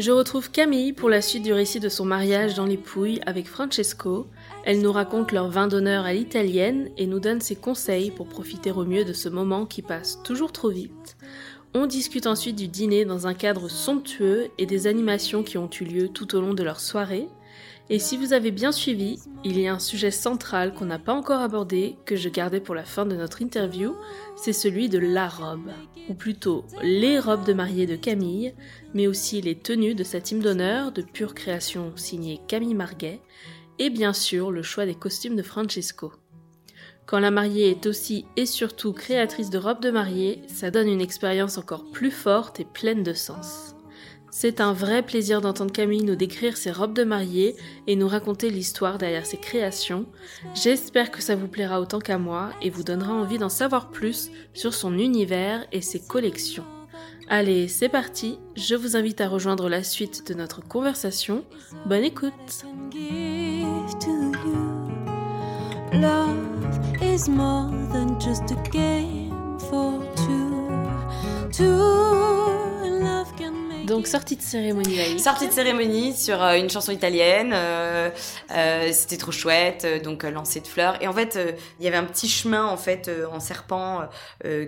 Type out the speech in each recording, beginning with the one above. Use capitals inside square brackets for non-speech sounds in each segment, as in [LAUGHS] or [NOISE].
Je retrouve Camille pour la suite du récit de son mariage dans les Pouilles avec Francesco. Elle nous raconte leur vin d'honneur à l'italienne et nous donne ses conseils pour profiter au mieux de ce moment qui passe toujours trop vite. On discute ensuite du dîner dans un cadre somptueux et des animations qui ont eu lieu tout au long de leur soirée. Et si vous avez bien suivi, il y a un sujet central qu'on n'a pas encore abordé, que je gardais pour la fin de notre interview, c'est celui de la robe, ou plutôt les robes de mariée de Camille, mais aussi les tenues de sa team d'honneur de pure création signée Camille Marguet, et bien sûr le choix des costumes de Francesco. Quand la mariée est aussi et surtout créatrice de robes de mariée, ça donne une expérience encore plus forte et pleine de sens. C'est un vrai plaisir d'entendre Camille nous décrire ses robes de mariée et nous raconter l'histoire derrière ses créations. J'espère que ça vous plaira autant qu'à moi et vous donnera envie d'en savoir plus sur son univers et ses collections. Allez, c'est parti, je vous invite à rejoindre la suite de notre conversation. Bonne écoute Donc sortie de cérémonie. Sortie de cérémonie sur euh, une chanson italienne, euh, euh, c'était trop chouette, donc lancer de fleurs. Et en fait, il y avait un petit chemin en fait en serpent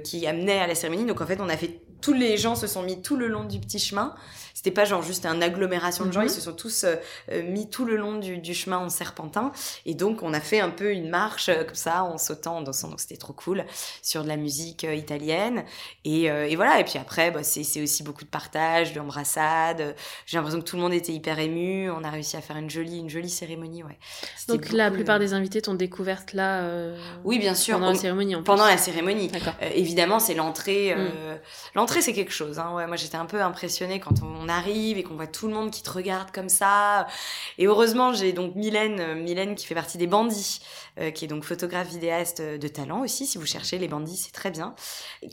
qui amenait à la cérémonie. Donc en fait, on a fait tous les gens se sont mis tout le long du petit chemin. C'était pas genre juste une agglomération de gens, Mhm. ils se sont tous euh, euh, mis tout le long du, du chemin en serpentin. Et donc on a fait un peu une marche euh, comme ça en sautant, en dansant. Donc c'était trop cool sur de la musique euh, italienne. Et, euh, et voilà. Et puis après, bah, c'est c'est aussi beaucoup de partage, d'embrassades. J'ai l'impression que tout le monde était hyper ému. On a réussi à faire une jolie, une jolie cérémonie, ouais. Donc la plupart des invités t'ont découvert là euh, Oui, bien sûr. pendant la cérémonie en plus. pendant la cérémonie. Évidemment, c'est l'entrée. Mm. euh, L'entrée, c'est quelque chose. Hein. Ouais, moi, j'étais un peu impressionnée quand on arrive et qu'on voit tout le monde qui te regarde comme ça. Et heureusement, j'ai donc Mylène, euh, Mylène qui fait partie des bandits, euh, qui est donc photographe vidéaste euh, de talent aussi. Si vous cherchez les bandits, c'est très bien.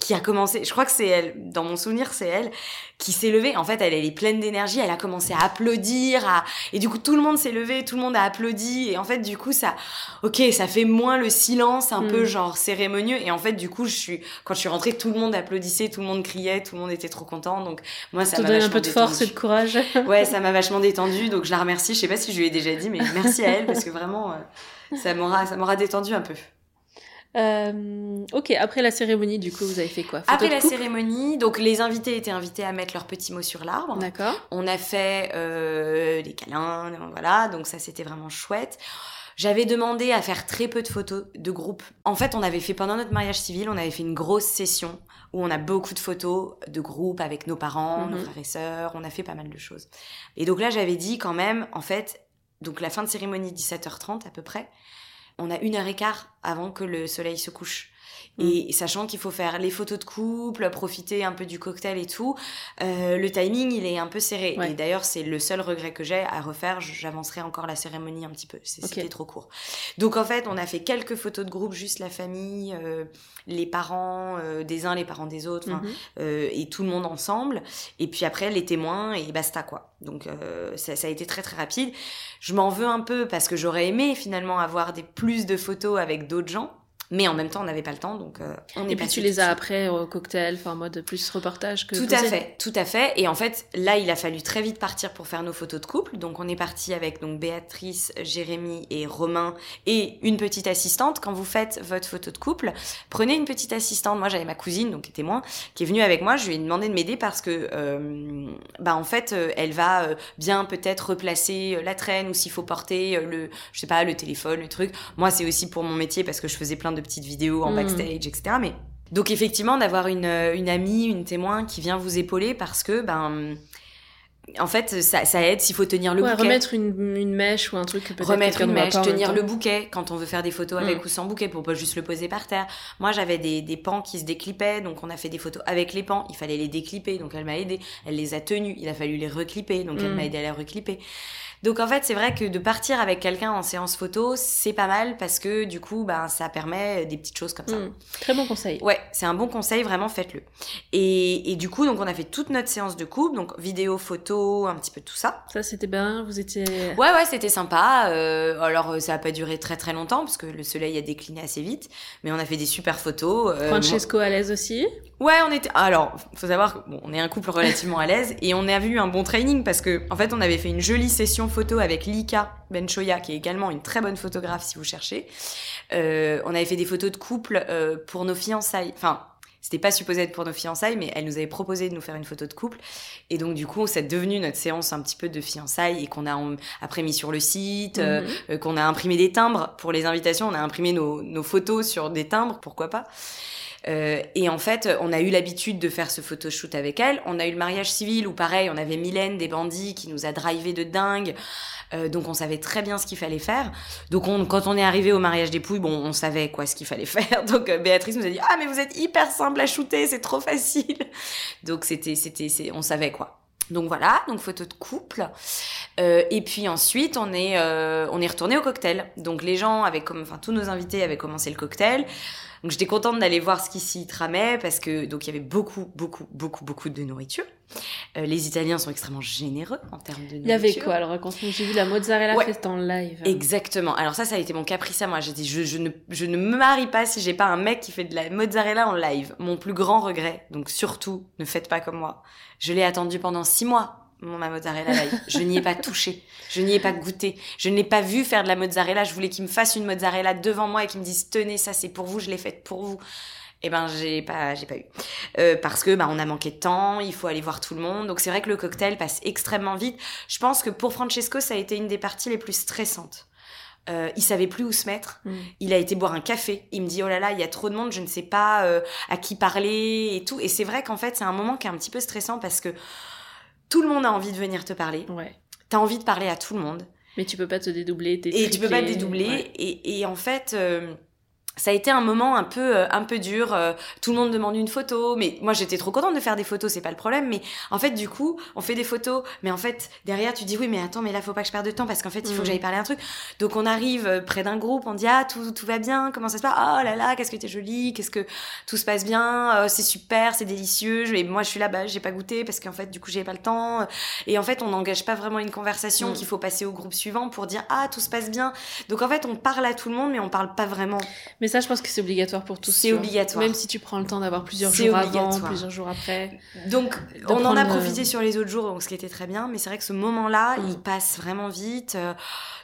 Qui a commencé. Je crois que c'est elle. Dans mon souvenir, c'est elle qui s'est levée. En fait, elle, elle est pleine d'énergie. Elle a commencé à applaudir. À... Et du coup, tout le monde s'est levé, tout le monde a applaudi. Et en fait, du coup, ça, ok, ça fait moins le silence, un Mm. peu genre cérémonieux. Et en fait, du coup, je suis, quand je suis rentrée, tout le monde applaudissait, tout le monde criait, tout le monde était trop content. Donc, moi, ça Ça m'a un peu de force et de courage. [LAUGHS] Ouais, ça m'a vachement détendue. Donc, je la remercie. Je sais pas si je lui ai déjà dit, mais merci à elle parce que vraiment, euh, ça m'aura, ça m'aura détendue un peu. Euh, ok, après la cérémonie, du coup, vous avez fait quoi? Photo Après la cérémonie, donc les invités étaient invités à mettre leurs petits mots sur l'arbre. D'accord. On a fait euh, des câlins, voilà, donc ça c'était vraiment chouette. J'avais demandé à faire très peu de photos de groupe. En fait, on avait fait pendant notre mariage civil, on avait fait une grosse session où on a beaucoup de photos de groupe avec nos parents, nos Mhm. frères et sœurs, on a fait pas mal de choses. Et donc là, j'avais dit quand même, en fait, donc la fin de cérémonie 17h30 à peu près, on a une heure et quart avant que le soleil se couche. Et sachant qu'il faut faire les photos de couple, profiter un peu du cocktail et tout, euh, le timing il est un peu serré. Ouais. Et d'ailleurs c'est le seul regret que j'ai à refaire. J'avancerai encore la cérémonie un petit peu. C'était trop court. Donc en fait on a fait quelques photos de groupe, juste la famille, euh, les parents euh, des uns, les parents des autres, euh, et tout le monde ensemble. Et puis après les témoins et basta quoi. Donc euh, ça, ça a été très très rapide. Je m'en veux un peu parce que j'aurais aimé finalement avoir des plus de photos avec d'autres gens. Mais en même temps, on n'avait pas le temps, donc euh, on est Et puis tu les as après au cocktail, enfin en mode plus reportage que Tout à fait, tout à fait. Et en fait, là, il a fallu très vite partir pour faire nos photos de couple. Donc, on est parti avec donc Béatrice, Jérémy et Romain et une petite assistante. Quand vous faites votre photo de couple, prenez une petite assistante. Moi, j'avais ma cousine, donc qui était témoin, qui est venue avec moi. Je lui ai demandé de m'aider parce que, euh, bah, en fait, euh, elle va euh, bien peut-être replacer euh, la traîne ou s'il faut porter le, je sais pas, le téléphone, le truc. Moi, c'est aussi pour mon métier parce que je faisais plein de petites vidéos en Mhm. backstage, etc. Mais donc effectivement, d'avoir une, euh, une amie, une témoin qui vient vous épauler parce que, ben, en fait, ça, ça aide s'il faut tenir le Ouais, bouquet. remettre une, une mèche ou un truc que peut-être Remettre une mèche, tenir le bouquet quand on veut faire des photos avec Mm. ou sans bouquet pour pas juste le poser par terre. Moi, j'avais des, des pans qui se déclipaient, donc on a fait des photos avec les pans. Il fallait les déclipper, donc elle m'a aidé. Elle les a tenus, il a fallu les reclipper, donc elle Mm. m'a aidé à les reclipper. Donc en fait, c'est vrai que de partir avec quelqu'un en séance photo, c'est pas mal parce que du coup, ben, ça permet des petites choses comme ça. Mm. Très bon conseil. Ouais, c'est un bon conseil, vraiment faites-le. Et, et du coup, donc on a fait toute notre séance de couple, donc vidéo, photo, un petit peu tout ça. Ça c'était bien, vous étiez... Ouais, ouais, c'était sympa. Euh, alors, ça a pas duré très très longtemps parce que le soleil a décliné assez vite, mais on a fait des super photos. euh, Francesco à l'aise aussi. Ouais, on était. Alors, faut savoir que bon, on est un couple relativement à l'aise et on a vu un bon training parce que en fait, on avait fait une jolie session photo avec Lika Benchoya, qui est également une très bonne photographe si vous cherchez. Euh, on avait fait des photos de couple euh, pour nos fiançailles. Enfin. C'était pas supposé être pour nos fiançailles, mais elle nous avait proposé de nous faire une photo de couple. Et donc, du coup, c'est devenu notre séance un petit peu de fiançailles et qu'on a après mis sur le site, euh, Mhm. euh, qu'on a imprimé des timbres pour les invitations. On a imprimé nos, nos photos sur des timbres, pourquoi pas. Euh, et en fait, on a eu l'habitude de faire ce photoshoot avec elle. On a eu le mariage civil où pareil, on avait Mylène des bandits qui nous a drivé de dingue. Euh, donc on savait très bien ce qu'il fallait faire. Donc on, quand on est arrivé au mariage des Pouilles, bon, on savait quoi ce qu'il fallait [LAUGHS] faire. Donc euh, Béatrice nous a dit ah mais vous êtes hyper simple à shooter, c'est trop facile. [LAUGHS] Donc c'était c'était on savait quoi. Donc voilà, donc photo de couple. Euh, et puis ensuite, on est, euh, on est retourné au cocktail. Donc les gens avaient comme, enfin tous nos invités avaient commencé le cocktail. Donc j'étais contente d'aller voir ce qui s'y tramait parce que donc il y avait beaucoup, beaucoup, beaucoup, beaucoup de nourriture. Euh, les Italiens sont extrêmement généreux en termes de nourriture. Il y avait quoi Alors raconte-nous, j'ai vu la mozzarella Ouais. faite en live. Exactement. Alors ça, ça a été mon caprice à moi. J'ai dit, je, je, ne, je ne me marie pas si j'ai pas un mec qui fait de la mozzarella en live. Mon plus grand regret. Donc surtout, ne faites pas comme moi. Je l'ai attendu pendant six mois, mon ma mozzarella live. Je n'y ai pas touché. Je n'y ai pas goûté. Je ne l'ai pas vu faire de la mozzarella. Je voulais qu'il me fasse une mozzarella devant moi et qu'il me dise, tenez, ça c'est pour vous, je l'ai faite pour vous. Eh ben, j'ai pas, j'ai pas eu. Euh, parce que, bah, on a manqué de temps, il faut aller voir tout le monde. Donc, c'est vrai que le cocktail passe extrêmement vite. Je pense que pour Francesco, ça a été une des parties les plus stressantes. Euh, il savait plus où se mettre. Mm. Il a été boire un café. Il me dit, oh là là, il y a trop de monde, je ne sais pas euh, à qui parler et tout. Et c'est vrai qu'en fait, c'est un moment qui est un petit peu stressant parce que tout le monde a envie de venir te parler. Ouais. T'as envie de parler à tout le monde. Mais tu peux pas te dédoubler, Et tu peux pas te dédoubler. Ouais. Et, et en fait, euh, ça a été un moment un peu, euh, un peu dur. Euh, tout le monde demande une photo. Mais moi, j'étais trop contente de faire des photos, c'est pas le problème. Mais en fait, du coup, on fait des photos. Mais en fait, derrière, tu dis oui, mais attends, mais là, faut pas que je perde de temps parce qu'en fait, il faut Mm. que j'aille parler un truc. Donc, on arrive euh, près d'un groupe, on dit ah, tout, tout va bien, comment ça se passe? Oh là là, qu'est-ce que t'es jolie, qu'est-ce que tout se passe bien, Euh, c'est super, c'est délicieux. Et moi, je suis là, bah, j'ai pas goûté parce qu'en fait, du coup, j'ai pas le temps. Et en fait, on n'engage pas vraiment une conversation Mm. qu'il faut passer au groupe suivant pour dire ah, tout se passe bien. Donc en fait, on parle à tout le monde, mais on parle pas vraiment. Mais ça, je pense que c'est obligatoire pour tous. C'est obligatoire. Même si tu prends le temps d'avoir plusieurs jours avant, plusieurs jours après. Donc on en a le- profité sur les autres jours, donc ce qui était très bien. Mais c'est vrai que ce moment-là, Mm. il passe vraiment vite. euh,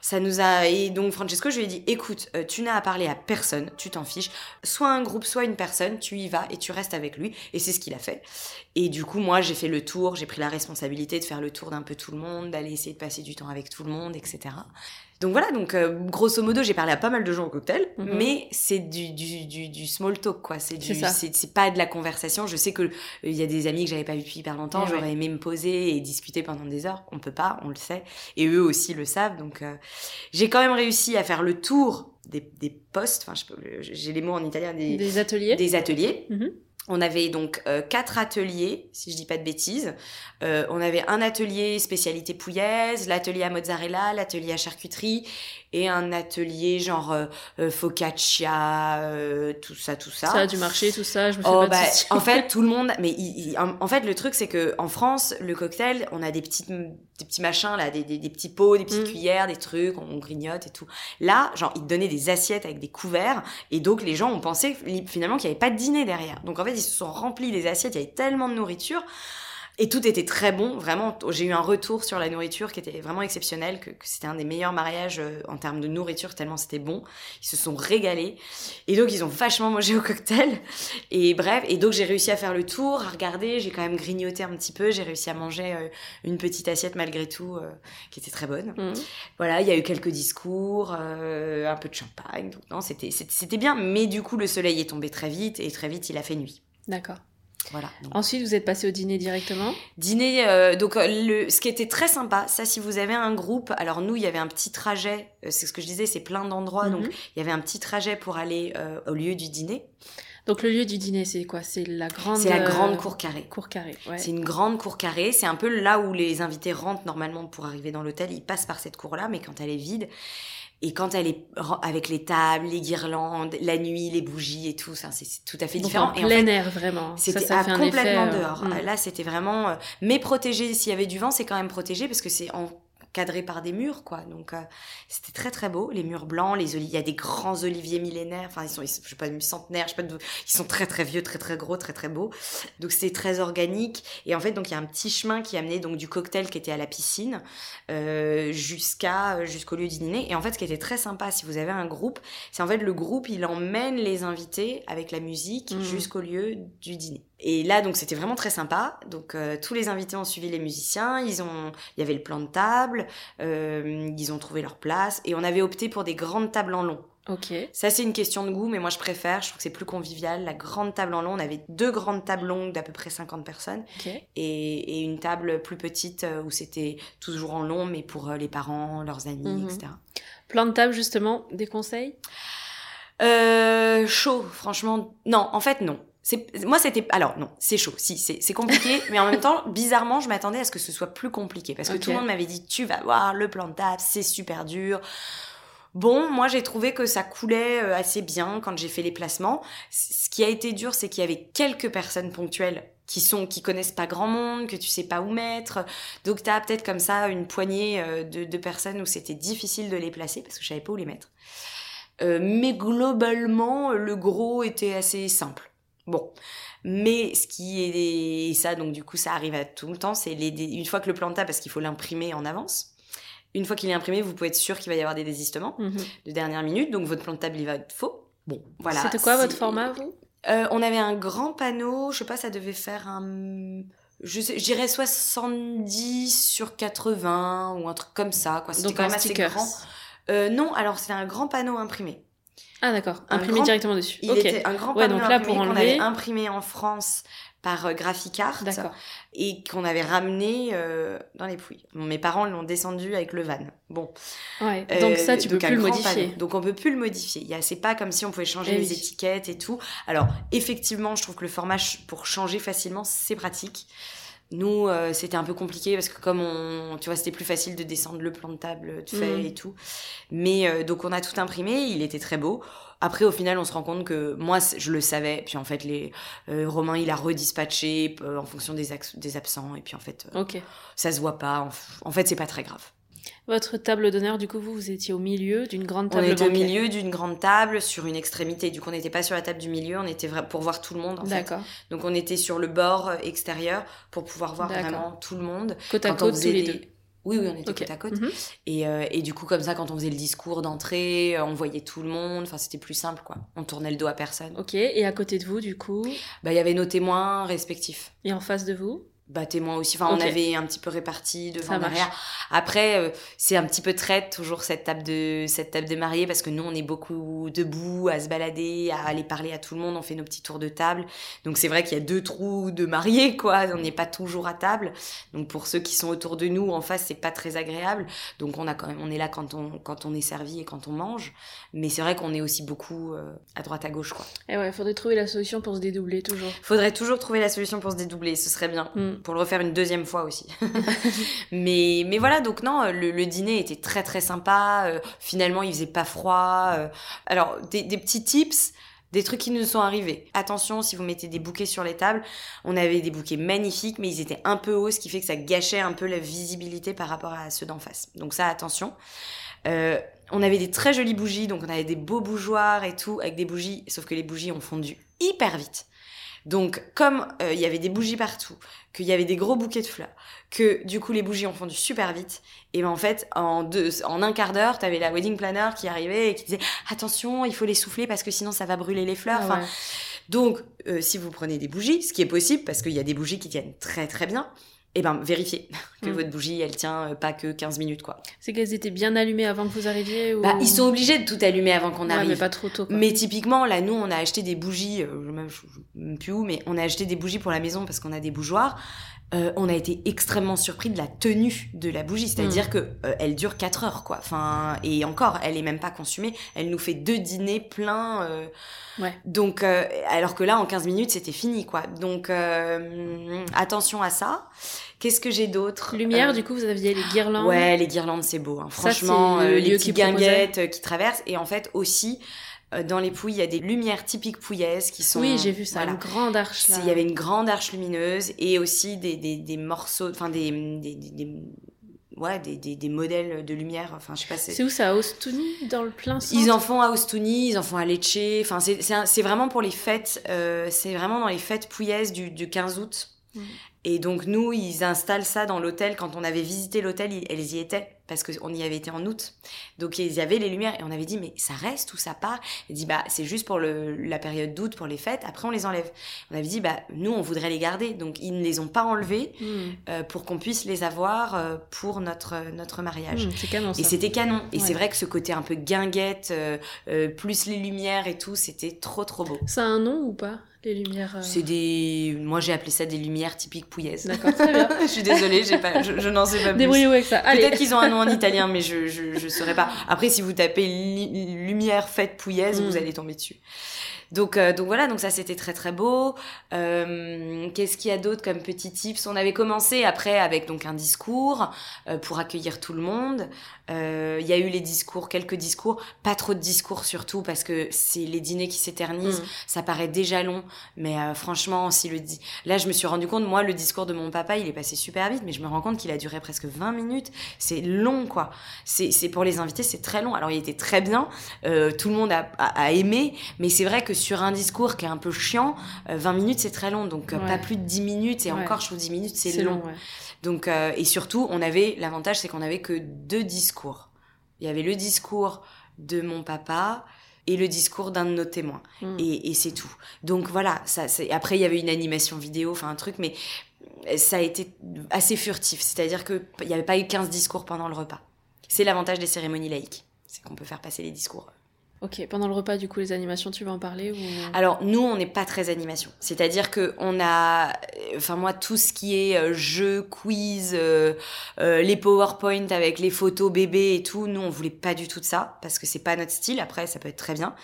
Ça nous a et donc Francesco, je lui ai dit, écoute, euh, tu n'as à parler à personne, tu t'en fiches. Soit un groupe, soit une personne, tu y vas et tu restes avec lui. Et c'est ce qu'il a fait. Et du coup, moi, j'ai fait le tour, j'ai pris la responsabilité de faire le tour d'un peu tout le monde, d'aller essayer de passer du temps avec tout le monde, etc. Donc voilà, donc euh, grosso modo, j'ai parlé à pas mal de gens au cocktail, Mhm. mais c'est du, du, du, du small talk, quoi. C'est du, C'est pas de la conversation. Je sais que euh, il y a des amis que j'avais pas vu depuis hyper longtemps. Eh J'aurais ouais. aimé me poser et discuter pendant des heures. On peut pas, on le sait, et eux aussi le savent. Donc euh, j'ai quand même réussi à faire le tour des, des postes. Enfin, j'ai les mots en italien des, Des ateliers. des ateliers. Mhm. On avait donc euh, quatre ateliers, si je dis pas de bêtises. Euh, on avait un atelier spécialité pouillaise, l'atelier à mozzarella, l'atelier à charcuterie et un atelier genre euh, euh, focaccia, euh, tout ça, tout ça. Ça a dû marcher, tout ça, je me fais Oh, pas bah, en fait, [LAUGHS] tout le monde. Mais il- il- en en fait, le truc, c'est que en France, le cocktail, on a des petites, des petits machins là, des, des, des petits pots, des petites Mm. cuillères, des trucs, on grignote et tout. Là, genre, ils te donnaient des assiettes avec des couverts, et donc les gens ont pensé finalement qu'il n'y avait pas de dîner derrière. Donc en fait, ils se sont remplis les assiettes, il y avait tellement de nourriture. Et tout était très bon, vraiment. J'ai eu un retour sur la nourriture qui était vraiment exceptionnel, que, que c'était un des meilleurs mariages euh, en termes de nourriture, tellement c'était bon. Ils se sont régalés. Et donc, ils ont vachement mangé au cocktail. Et bref, et donc j'ai réussi à faire le tour, à regarder, j'ai quand même grignoté un petit peu, j'ai réussi à manger euh, une petite assiette malgré tout, euh, qui était très bonne. Mhm. Voilà, il y a eu quelques discours, euh, un peu de champagne, donc non, c'était bien, mais du coup, le soleil est tombé très vite, et très vite, il a fait nuit. D'accord. Voilà. Donc, Ensuite, vous êtes passé au dîner directement? Dîner, euh, donc euh, le, ce qui était très sympa, ça si vous avez un groupe, alors nous il y avait un petit trajet, euh, c'est ce que je disais, c'est plein d'endroits, donc Mhm. il y avait un petit trajet pour aller euh, au lieu du dîner. Donc le lieu du dîner, c'est quoi? C'est la grande. C'est la grande euh, cour carrée. Cour carrée. Ouais. C'est une grande cour carrée, c'est un peu là où les invités rentrent normalement pour arriver dans l'hôtel, ils passent par cette cour-là, mais quand elle est vide, et quand elle est avec les tables, les guirlandes, la nuit, les bougies et tout, ça c'est tout à fait Donc différent. en Et en plein fait, air vraiment. C'était ça ah, complètement effet, euh, dehors. mm. Là, c'était vraiment. euh, mais protégé. S'il y avait du vent, c'est quand même protégé parce que c'est encadré par des murs, quoi. Donc, euh, c'était très, très beau. Les murs blancs, les il y a des grands oliviers millénaires. Enfin, ils sont, ils sont- je sais pas, centenaires, je sais pas, de- ils sont très, très vieux, très, très gros, très, très beaux. Donc, c'est très organique. Et en fait, donc, il y a un petit chemin qui amenait donc du cocktail qui était à la piscine euh, jusqu'à jusqu'au lieu du dîner. Et en fait, ce qui était très sympa, si vous avez un groupe, c'est en fait le groupe, il emmène les invités avec la musique Mhm. jusqu'au lieu du dîner. Et là, donc, c'était vraiment très sympa. Donc, euh, tous les invités ont suivi les musiciens. Ils ont, il y avait le plan de table. euh, ils ont trouvé leur place. Et on avait opté pour des grandes tables en long. Ok. Ça, c'est une question de goût, mais moi, je préfère. Je trouve que c'est plus convivial. La grande table en long, on avait deux grandes tables longues d'à peu près 50 personnes et, et une table plus petite euh, où c'était toujours en long, mais pour les parents, leurs amis, Mhm. etc. Plan de table justement, des conseils? Euh, chaud, franchement. Non, en fait, non. C'est, moi, c'était. Alors, non, c'est chaud. Si, c'est, c'est compliqué, [LAUGHS] mais en même temps, bizarrement, je m'attendais à ce que ce soit plus compliqué. Parce que tout le monde m'avait dit, tu vas voir, le plan de table, c'est super dur. Bon, moi, j'ai trouvé que ça coulait euh, assez bien quand j'ai fait les placements. Ce qui a été dur, c'est qu'il y avait quelques personnes ponctuelles qui sont qui connaissent pas grand monde, que tu sais pas où mettre. Donc tu as peut-être comme ça une poignée euh, de, de personnes où c'était difficile de les placer parce que je savais pas où les mettre. Euh, mais globalement, le gros était assez simple. Bon. Mais ce qui est et ça, donc du coup, ça arrive à tout le temps, c'est les, une fois que le plan de table, parce qu'il faut l'imprimer en avance. Une fois qu'il est imprimé, vous pouvez être sûr qu'il va y avoir des désistements Mhm. de dernière minute, donc votre plan de table il va être faux. Bon, voilà. C'était quoi votre format, vous? Euh, On avait un grand panneau, je sais pas, ça devait faire un. Je, dirais 70 sur 80 ou un truc comme ça, quoi. Donc quand même assez grand. Euh, non, alors c'était un grand panneau imprimé. Ah d'accord, imprimé grand- directement dessus. Il était un grand Ouais, panneau donc là, imprimé pour qu'on avait imprimé en France par euh, Graphicart et qu'on avait ramené euh, dans les Pouilles. Mes parents l'ont descendu avec le van. Bon. Ouais. Euh, Donc ça, tu peux plus le modifier. panneau. Donc on peut plus le modifier. C'est pas comme si on pouvait changer Eh les oui. étiquettes et tout. Alors effectivement, je trouve que le format pour changer facilement, c'est pratique. Nous, euh, c'était un peu compliqué parce que comme on, tu vois, c'était plus facile de descendre le plan de table de fait Mhm. et tout. Mais euh, donc on a tout imprimé, il était très beau. Après, au final, on se rend compte que moi, je le savais. Puis en fait, les euh, Romain, il a redispatché euh, en fonction des, des absents. Et puis en fait, euh, Ok. ça se voit pas. En, en fait, c'est pas très grave. Votre table d'honneur, du coup, vous, vous étiez au milieu d'une grande On table était au milieu d'une grande table, sur une extrémité. Du coup, on n'était pas sur la table du milieu, on était pour voir tout le monde, en fait. D'accord. Donc, on était sur le bord euh, extérieur pour pouvoir voir vraiment tout le monde. Côte à Quand on côte, tous les des- deux. Oui, oui, on était côte à côte. Mhm. Et, euh, et du coup, comme ça, quand on faisait le discours d'entrée, euh, on voyait tout le monde. Enfin, c'était plus simple, quoi. On tournait le dos à personne. Ok. Et à côté de vous, du coup, Bah, il y avait nos témoins respectifs. et en face de vous bah témoin aussi. Enfin, on avait un petit peu réparti devant derrière. Après, euh, c'est un petit peu traite toujours cette table de cette table de mariée parce que nous on est beaucoup debout à se balader, à aller parler à tout le monde. On fait nos petits tours de table. Donc c'est vrai qu'il y a deux trous de mariés quoi. On n'est pas toujours à table. Donc pour ceux qui sont autour de nous en face, c'est pas très agréable. Donc on a quand même, on est là quand on quand on est servi et quand on mange. Mais c'est vrai qu'on est aussi beaucoup euh, à droite à gauche quoi. Et ouais, faudrait trouver la solution pour se dédoubler toujours. Faudrait toujours trouver la solution pour se dédoubler. Ce serait bien. Mm. Pour le refaire une deuxième fois aussi. [LAUGHS] [LAUGHS] mais, mais voilà, donc non, le, le dîner était très très sympa. euh, finalement, il faisait pas froid. euh. alors, des, des petits tips. Des trucs qui nous sont arrivés. Attention, si vous mettez des bouquets sur les tables, on avait des bouquets magnifiques, mais ils étaient un peu hauts, ce qui fait que ça gâchait un peu la visibilité par rapport à ceux d'en face. Donc ça, attention. Euh, on avait des très jolies bougies, donc on avait des beaux bougeoirs et tout, avec des bougies, sauf que les bougies ont fondu hyper vite. Donc, comme euh, il y avait des bougies partout, qu'il y avait des gros bouquets de fleurs, que du coup les bougies ont fondu super vite, et ben en fait, en, deux, en un quart d'heure, t'avais la wedding planner qui arrivait et qui disait attention, il faut les souffler parce que sinon ça va brûler les fleurs. Ah Enfin, ouais. donc, euh, si vous prenez des bougies, ce qui est possible parce qu'il y a des bougies qui tiennent très très bien, et ben vérifiez [LAUGHS] que Mm. votre bougie elle tient euh, pas que 15 minutes quoi. C'est qu'elles étaient bien allumées avant que vous arriviez ou... Bah, ils sont obligés de tout allumer avant qu'on Ouais, arrive. mais pas trop tôt. quoi. Mais typiquement, là, nous, on a acheté des bougies, euh, je je sais même plus où, mais on a acheté des bougies pour la maison parce qu'on a des bougeoirs. Euh, on a été extrêmement surpris de la tenue de la bougie, c'est-à-dire que euh, elle dure 4 heures, quoi. Enfin, et encore, elle est même pas consumée. Elle nous fait deux dîners pleins. euh, Ouais. Donc, euh, alors que là, en 15 minutes, c'était fini, quoi. Donc, euh, attention à ça. Qu'est-ce que j'ai d'autre? Lumière, Euh, du coup, vous aviez les guirlandes. Ouais, les guirlandes, c'est beau. hein. Ça, Franchement, euh, les petites guinguettes qui traversent. Et en fait, aussi, dans les Pouilles, il y a des lumières typiques pouillaises qui sont... Oui, j'ai vu ça, Voilà. une grande arche là. Il y avait une grande arche lumineuse et aussi des, des, des morceaux, enfin des, des, des, des- ouais, des, des, des modèles de lumière. Enfin, je sais pas. c'est- où ça, à Ostuni, dans le plein centre? Ils en font à Ostuni, ils en font à Lecce. Enfin, c'est vraiment pour les fêtes. euh, c'est vraiment dans les fêtes pouillaises du, du 15 août. Mhm. Et donc nous, ils installent ça dans l'hôtel. Quand on avait visité l'hôtel, elles y étaient parce qu'on y avait été en août. Donc ils y avaient les lumières et on avait dit mais ça reste ou ça part? Il dit bah c'est juste pour le, la période d'août pour les fêtes. Après on les enlève. On avait dit bah nous on voudrait les garder. Donc ils ne les ont pas enlevés Hmm. euh, pour qu'on puisse les avoir euh, pour notre notre mariage. C'est canon ça. Et c'était canon. Et Ouais. c'est vrai que ce côté un peu guinguette, euh, plus les lumières et tout, c'était trop trop beau. Ça a un nom ou pas? Les lumières. euh, C'est des, moi j'ai appelé ça des lumières typiques pouillaises. D'accord, très bien. [LAUGHS] je suis désolée, pas, je, je n'en sais pas plus. Débrouillez-vous avec ça. Peut-être qu'ils ont un nom en italien, mais je, je, je saurais pas. Après, si vous tapez lumière faite pouillaise, Mm. vous allez tomber dessus. Donc, euh, donc voilà, donc ça c'était très très beau. Euh, Qu'est-ce qu'il y a d'autre comme petits tips? On avait commencé après avec donc un discours euh, pour accueillir tout le monde. Il y a eu les discours, quelques discours, pas trop de discours surtout parce que c'est les dîners qui s'éternisent. Hmm. Ça paraît déjà long, mais franchement, si le là je me suis rendu compte, moi le discours de mon papa, il est passé super vite, mais je me rends compte qu'il a duré presque 20 minutes. C'est long quoi. C'est c'est pour les invités, c'est très long. Alors il était très bien, tout le monde a, a, a aimé, mais c'est vrai que sur un discours qui est un peu chiant, euh, 20 minutes c'est très long, donc euh, Ouais. pas plus de 10 minutes et Ouais. encore je trouve 10 minutes c'est long. ouais. Donc, euh, et surtout, on avait l'avantage, c'est qu'on avait que deux discours. Il y avait le discours de mon papa et le discours d'un de nos témoins. Hmm. Et, et c'est tout. Donc voilà, ça, après il y avait une animation vidéo, enfin un truc, mais ça a été assez furtif. C'est-à-dire qu'il n'y avait pas eu 15 discours pendant le repas. C'est l'avantage des cérémonies laïques. C'est qu'on peut faire passer les discours. Ok, pendant le repas, du coup, les animations, tu vas en parler ou... Alors nous, on n'est pas très animation. C'est-à-dire que on a, enfin moi, tout ce qui est euh, jeu, quiz, euh, euh, les PowerPoint avec les photos bébés et tout, nous on voulait pas du tout de ça parce que c'est pas notre style. Après, ça peut être très bien.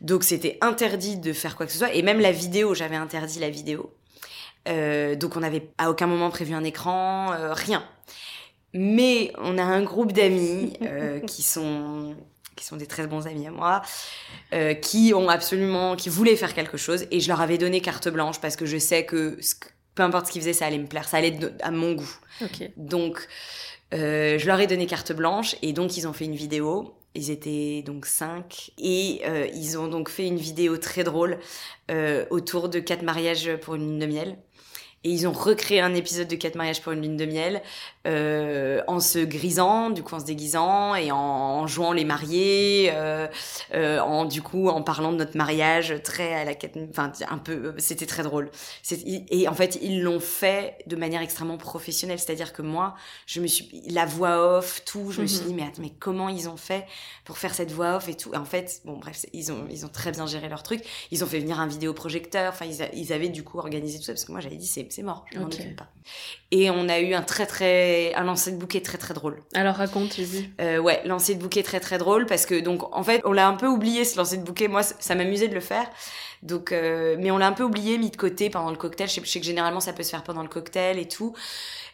Donc c'était interdit de faire quoi que ce soit et même la vidéo, j'avais interdit la vidéo. Euh, donc on n'avait à aucun moment prévu un écran, euh, rien. Mais on a un groupe d'amis euh, [LAUGHS] qui sont qui sont des très bons amis à moi, euh, qui ont absolument, qui voulaient faire quelque chose, et je leur avais donné carte blanche parce que je sais que ce peu importe ce qu'ils faisaient, ça allait me plaire, ça allait être à mon goût. Donc, euh, je leur ai donné carte blanche, et donc ils ont fait une vidéo. Ils étaient donc cinq, et euh, ils ont donc fait une vidéo très drôle autour de quatre mariages pour une lune de miel. Et ils ont recréé un épisode de Quatre mariages pour une lune de miel euh, en se grisant, du coup en se déguisant et en, jouant les mariés, euh, euh, en du coup en parlant de notre mariage très à la enfin un peu, c'était très drôle. Et en fait ils l'ont fait de manière extrêmement professionnelle, c'est-à-dire que moi je me suis la voix off, tout, je me suis mhm. dit mais attends mais comment ils ont fait pour faire cette voix off et tout? Et en fait bon bref ils ont ils ont très bien géré leur truc. Ils ont fait venir un vidéoprojecteur, enfin ils, ils avaient du coup organisé tout ça parce que moi j'avais dit c'est c'est mort, je m'en occupe pas. Et on a eu un très très un lancer de bouquet très très drôle. Alors raconte, vu. Euh, ouais, lancer de bouquet très très drôle parce que donc en fait on l'a un peu oublié ce lancer de bouquet. Moi ça m'amusait de le faire. Donc euh, mais on l'a un peu oublié, mis de côté pendant le cocktail. Je sais, je sais, que généralement ça peut se faire pendant le cocktail et tout.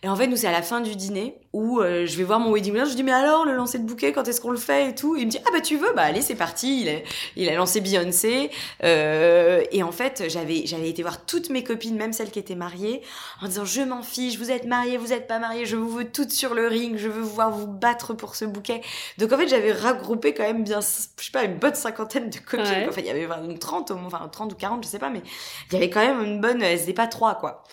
Et en fait, nous, c'est à la fin du dîner où euh, je vais voir mon wedding planner. Je dis, mais alors, le lancer de bouquet, quand est-ce qu'on le fait et tout? Il me dit, ah bah tu veux? Bah allez, c'est parti. Il a, il a lancé Beyoncé. Euh, et en fait, j'avais, j'avais été voir toutes mes copines, même celles qui étaient mariées, en disant, je m'en fiche, vous êtes mariées, vous êtes pas mariées, je vous veux toutes sur le ring, je veux voir vous battre pour ce bouquet. Donc en fait, j'avais regroupé quand même bien, je sais pas, une bonne cinquantaine de copines. Enfin, il y avait une 30 au moins, enfin 30 ou 40, je sais pas, mais il y avait quand même une bonne, elles pas trois, quoi.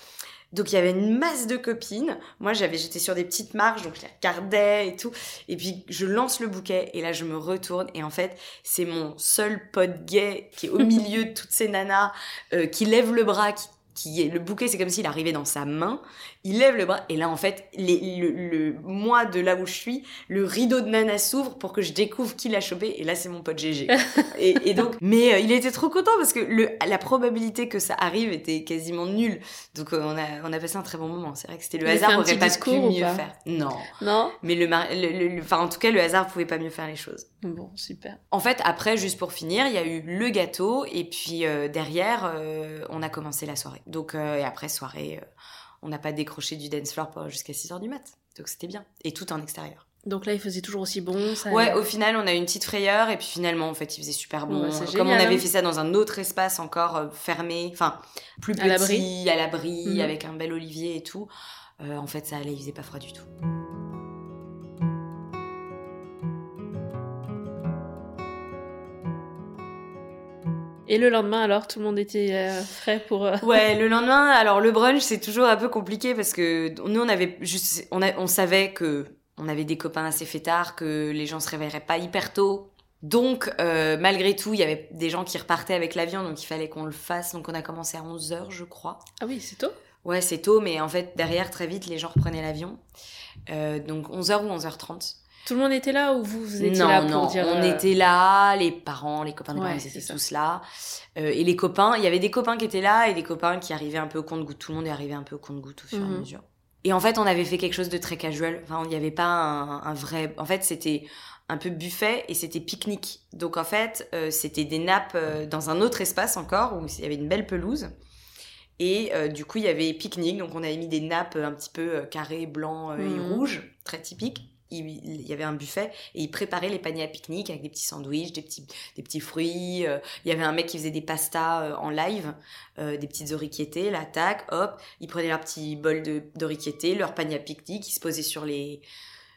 Donc il y avait une masse de copines. Moi j'avais j'étais sur des petites marches donc je les regardais et tout et puis je lance le bouquet et là je me retourne et en fait c'est mon seul pote gay qui est au [LAUGHS] milieu de toutes ces nanas euh, qui lève le bras qui qui est le bouquet, c'est comme s'il arrivait dans sa main. Il lève le bras et là en fait, les, le, le, moi de là où je suis, le rideau de Nana s'ouvre pour que je découvre qui l'a chopé et là c'est mon pote GG. [LAUGHS] et, et, donc, mais euh, il était trop content parce que le, la probabilité que ça arrive était quasiment nulle. Donc euh, on a on a passé un très bon moment. C'est vrai que c'était le hasard aurait pas pu mieux faire. Non. Non. Mais le, le, enfin en tout cas le hasard pouvait pas mieux faire les choses. Bon super. En fait après juste pour finir, il y a eu le gâteau et puis euh, derrière on a commencé la soirée. Donc, euh, et après, soirée, euh, on n'a pas décroché du dance floor jusqu'à 6h du mat. Donc, c'était bien. Et tout en extérieur. Donc là, il faisait toujours aussi bon. Ça ouais, au final, on a eu une petite frayeur et puis finalement, en fait, il faisait super bon. Bah, Comme on avait fait ça dans un autre espace encore euh, fermé, enfin plus petit, à l'abri, mhm. avec un bel olivier et tout. en fait, ça allait, il faisait pas froid du tout. Et le lendemain, alors, tout le monde était euh, frais pour. Euh, ouais, le lendemain, alors le brunch, c'est toujours un peu compliqué parce que nous, on avait juste, on, on savait que on avait des copains assez fêtards, que les gens se réveilleraient pas hyper tôt. Donc, euh, malgré tout, il y avait des gens qui repartaient avec l'avion, donc il fallait qu'on le fasse. Donc, on a commencé à 11h, je crois. Ah oui, c'est tôt Ouais, c'est tôt, mais en fait, derrière, très vite, les gens reprenaient l'avion. donc, 11h ou 11h30. Tout le monde était là ou vous, vous étiez là pour non, dire on euh, était là, les parents, les copains de parents, ils étaient tous là. Euh, et les copains, il y avait des copains qui étaient là et des copains qui arrivaient un peu au compte-goutte. Tout le monde est arrivé un peu au compte-goutte au fur et à mhm. mesure. Et en fait, on avait fait quelque chose de très casual. Enfin, il n'y avait pas un, vrai... En fait, c'était un peu buffet et c'était pique-nique. Donc en fait, euh, c'était des nappes dans un autre espace encore où il y avait une belle pelouse. Et du coup, il y avait pique-nique. Donc on avait mis des nappes un petit peu carrées, blancs et mhm. rouges, très typiques il, y avait un buffet et il préparait les paniers à pique-nique avec des petits sandwichs, des petits, des petits fruits. Euh. il y avait un mec qui faisait des pastas euh, en live, euh, des petites oriquettes, la tac, hop, ils prenaient leur petit bol de d'oriquettes, leur panier à pique-nique, ils se posaient sur les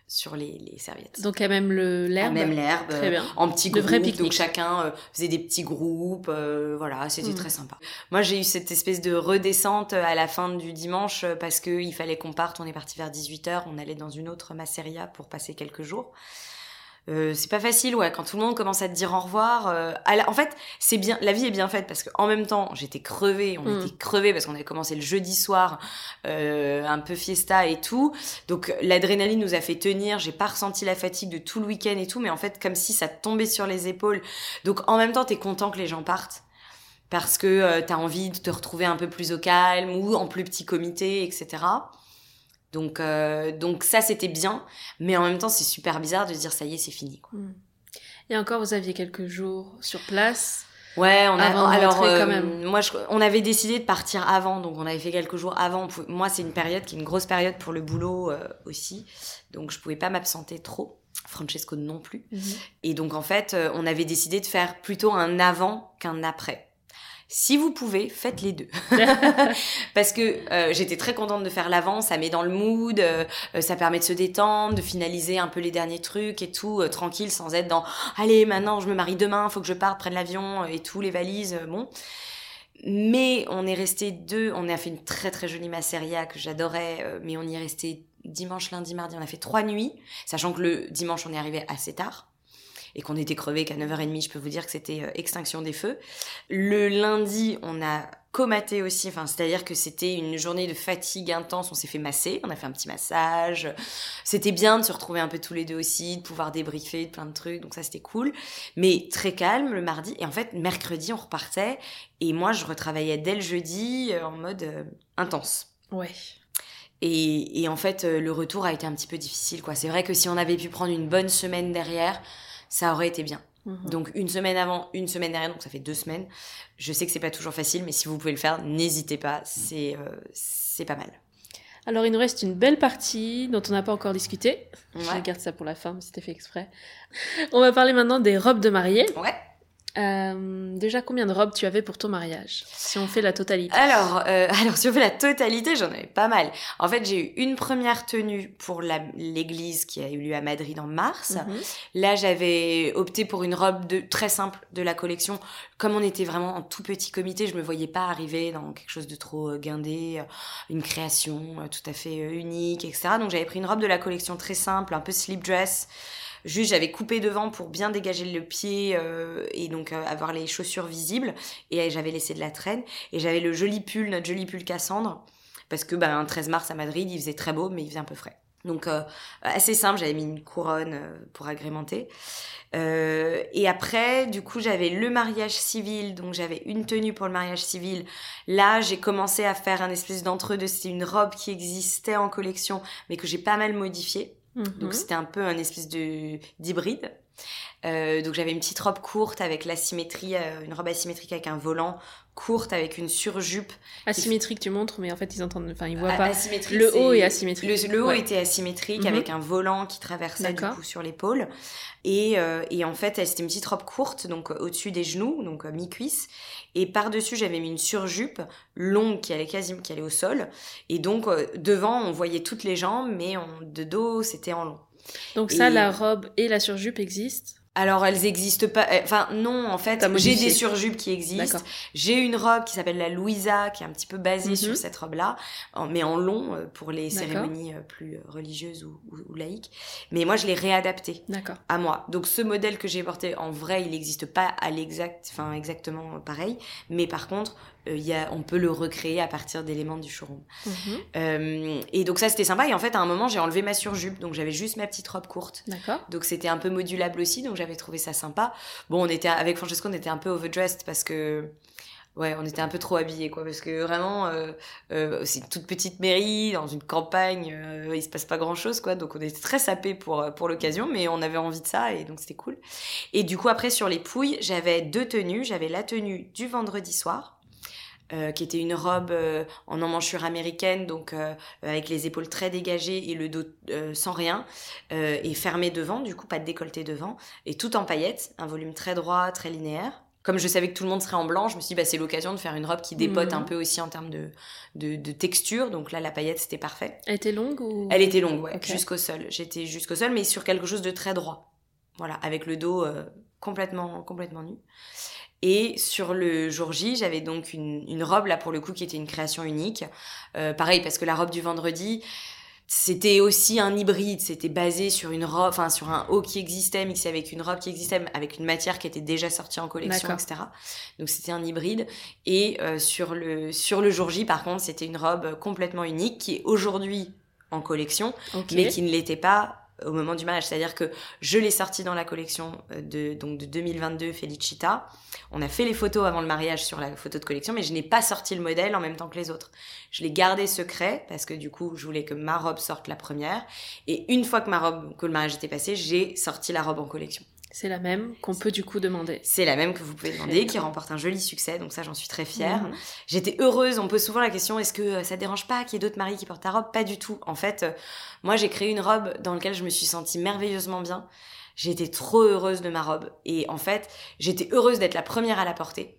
sur les, les serviettes. Donc à même l'herbe. Même l'herbe. Très bien. En petits groupes. Donc chacun euh, faisait des petits groupes. Euh, voilà, c'était mm. très sympa. Moi j'ai eu cette espèce de redescente à la fin du dimanche euh, parce que il fallait qu'on parte. On est parti vers 18h. On allait dans une autre masseria pour passer quelques jours. Euh, c'est pas facile, ouais, quand tout le monde commence à te dire au revoir. Euh, en fait, c'est bien, la vie est bien faite parce qu'en même temps, j'étais crevée, on mm. était crevée parce qu'on avait commencé le jeudi soir, euh, un peu fiesta et tout. Donc l'adrénaline nous a fait tenir. J'ai pas ressenti la fatigue de tout le week-end et tout, mais en fait, comme si ça tombait sur les épaules. Donc en même temps, t'es content que les gens partent parce que t'as envie de te retrouver un peu plus au calme ou en plus petit comité, etc. Donc, euh, donc ça, c'était bien. Mais en même temps, c'est super bizarre de dire ça y est, c'est fini. Quoi. Hmm. Et encore, vous aviez quelques jours sur place. Ouais, on a alors quand euh, même. moi on avait décidé de partir avant donc on avait fait quelques jours avant. Moi c'est une période qui est une grosse période pour le boulot euh, aussi. Donc je pouvais pas m'absenter trop. Francesco non plus. Mhm. Et donc en fait, on avait décidé de faire plutôt un avant qu'un après. Si vous pouvez, faites les deux. [LAUGHS] [LAUGHS] Parce que euh, j'étais très contente de faire l'avant, ça met dans le mood, euh, euh, ça permet de se détendre, de finaliser un peu les derniers trucs et tout, tranquille, sans être dans allez, maintenant je me marie demain, faut que je parte, prenne l'avion et tout, les valises, bon. mais on est resté deux, on a fait une très très jolie masseria que j'adorais, euh, mais on y est resté dimanche, lundi, mardi, on a fait trois nuits, sachant que le dimanche on est arrivé assez tard et qu'on était crevé qu'à 9h30, je peux vous dire que c'était euh, extinction des feux. Le lundi, on a comaté aussi, enfin, c'est-à-dire que c'était une journée de fatigue intense, on s'est fait masser, on a fait un petit massage. C'était bien de se retrouver un peu tous les deux aussi, de pouvoir débriefer de plein de trucs, donc ça c'était cool. Mais très calme le mardi, et en fait, mercredi, on repartait, et moi, je retravaillais dès le jeudi euh, en mode euh, intense. Ouais. Et, et, en fait, le retour a été un petit peu difficile, quoi. C'est vrai que si on avait pu prendre une bonne semaine derrière, ça aurait été bien. Mhm. Donc une semaine avant, une semaine derrière, donc ça fait deux semaines. Je sais que c'est pas toujours facile, mais si vous pouvez le faire, n'hésitez pas, c'est euh, c'est pas mal. Alors il nous reste une belle partie dont on n'a pas encore discuté. Je garde ça pour la fin, c'était fait exprès. On va parler maintenant des robes de mariée. Ouais. Euh, déjà, combien de robes tu avais pour ton mariage Si on fait la totalité? Alors, euh, [LAUGHS] alors si on fait la totalité, j'en avais pas mal. En fait, j'ai eu une première tenue pour l'église qui a eu lieu à Madrid en mars. Mhm. Là, j'avais opté pour une robe de, très simple de la collection. Comme on était vraiment en tout petit comité, je me voyais pas arriver dans quelque chose de trop euh, guindé, une création tout à fait unique, etc. Donc, j'avais pris une robe de la collection très simple, un peu slip dress. Juste, j'avais coupé devant pour bien dégager le pied euh, et donc euh, avoir les chaussures visibles. Et j'avais laissé de la traîne. Et j'avais le joli pull, notre joli pull Cassandre. Parce que bah, un 13 mars à Madrid, il faisait très beau, mais il faisait un peu frais. Donc euh, assez simple, j'avais mis une couronne pour agrémenter. et après, du coup, j'avais le mariage civil, donc j'avais une tenue pour le mariage civil. Là, j'ai commencé à faire un espèce d'entre-deux. C'était une robe qui existait en collection, mais que j'ai pas mal modifiée. Donc mhm. c'était un peu un espèce de d'hybride. Euh, donc j'avais une petite robe courte avec l'asymétrie, euh, une robe asymétrique avec un volant courte avec une surjupe. Asymétrique, tu montres, mais en fait ils entendent, enfin ils voient pas. Le haut est asymétrique. Le, haut était asymétrique mhm. avec un volant qui traversait du coup sur l'épaule. Et, euh, et en fait c'était une petite robe courte, donc au-dessus des genoux, donc mi-cuisse. Et par-dessus j'avais mis une surjupe longue qui allait quasiment, qui allait au sol. Et donc devant on voyait toutes les jambes, mais de dos c'était en long. Donc ça, la robe et la surjupe existent alors elles existent pas. Euh, enfin non, en fait, j'ai des surjupes qui existent. J'ai une robe qui s'appelle la Louisa, qui est un petit peu basée sur mhm. cette robe-là, mais en long euh, pour les cérémonies euh, plus religieuses ou, laïques. Mais moi, je l'ai réadaptée à moi. Donc ce modèle que j'ai porté, en vrai, il n'existe pas à l'exact, enfin exactement pareil. Mais par contre, euh, y a, on peut le recréer à partir d'éléments du showroom. Mhm. Euh, et donc ça c'était sympa. Et en fait à un moment j'ai enlevé ma surjupe, donc j'avais juste ma petite robe courte. D'accord. Donc c'était un peu modulable aussi, donc j'avais trouvé ça sympa. Bon on était avec Francesco on était un peu overdressed parce que ouais, on était un peu trop habillés, quoi, parce que vraiment, euh, c'est une toute petite mairie, dans une campagne, il se passe pas grand chose, quoi, donc on était très sapés pour, pour l'occasion, mais on avait envie de ça, et donc c'était cool. Et du coup, après, sur les pouilles, j'avais deux tenues, j'avais la tenue du vendredi soir, euh, qui était une robe euh, en emmanchure américaine, donc euh, avec les épaules très dégagées et le dos sans rien, et fermé devant, du coup pas de décolleté devant, et tout en paillettes, un volume très droit, très linéaire. Comme je savais que tout le monde serait en blanc, je me suis dit bah, c'est l'occasion de faire une robe qui dépote un mhm. peu aussi en termes de, de, texture, donc là la paillette c'était parfait. Elle était longue ou? Elle était longue, ouais, jusqu'au sol. J'étais jusqu'au sol, mais sur quelque chose de très droit. Voilà, avec le dos complètement complètement nu. Et sur le jour J, j'avais donc une, une, robe, là pour le coup, qui était une création unique. Euh, pareil, parce que la robe du vendredi, c'était aussi un hybride, c'était basé sur une robe, enfin sur un haut qui existait, mixé avec une robe qui existait, avec une matière qui était déjà sortie en collection, etc. Donc c'était un hybride. Et euh, sur, le, sur le jour J, par contre, c'était une robe complètement unique qui est aujourd'hui en collection, mais qui ne l'était pas au moment du mariage. C'est-à-dire que je l'ai sorti dans la collection euh, de, donc de 2022 Felicita. On a fait les photos avant le mariage sur la photo de collection, mais je n'ai pas sorti le modèle en même temps que les autres. Je l'ai gardé secret parce que du coup, je voulais que ma robe sorte la première. Et une fois que ma robe, que le mariage était passé, j'ai sorti la robe en collection. C'est la même qu'on peut du coup demander. C'est la même que vous pouvez demander, qui remporte un joli succès, donc ça j'en suis très fière. Mhm. J'étais heureuse, on pose souvent la question, est-ce que euh, ça dérange pas qu'il y ait d'autres maris qui portent ta robe? Pas du tout. En fait, euh, moi j'ai créé une robe dans laquelle je me suis sentie merveilleusement bien. J'étais trop heureuse de ma robe. Et en fait, j'étais heureuse d'être la première à la porter.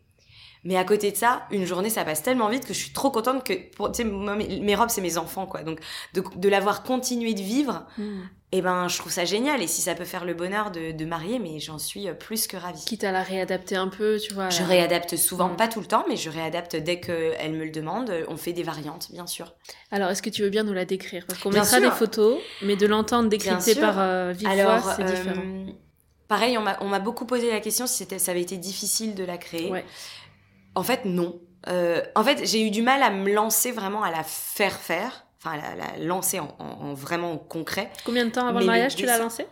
Mais à côté de ça, une journée, ça passe tellement vite que je suis trop contente que, pour, moi, mes mes robes, c'est mes enfants, quoi. Donc, de, de l'avoir continué de vivre, Hmm. eh ben, je trouve ça génial. Et si ça peut faire le bonheur de, de marier, mais j'en suis euh, plus que ravie. Quitte à la réadapter un peu, tu vois. Je euh, réadapte souvent, Mm. pas tout le temps, mais je réadapte dès qu'elle me le demande. On fait des variantes, bien sûr. Alors, est-ce que tu veux bien nous la décrire? Parce qu'on mettra sûr. des photos, mais de l'entendre décryptée par euh, Alors, c'est euh, différent. pareil, on m'a beaucoup posé la question si ça avait été difficile de la créer. Ouais. En fait, non. Euh, en fait, j'ai eu du mal à me lancer vraiment à la faire faire, enfin, à la, la lancer en, en- en vraiment concret. Combien de temps avant mais le mariage tu l'as dessin- lancé?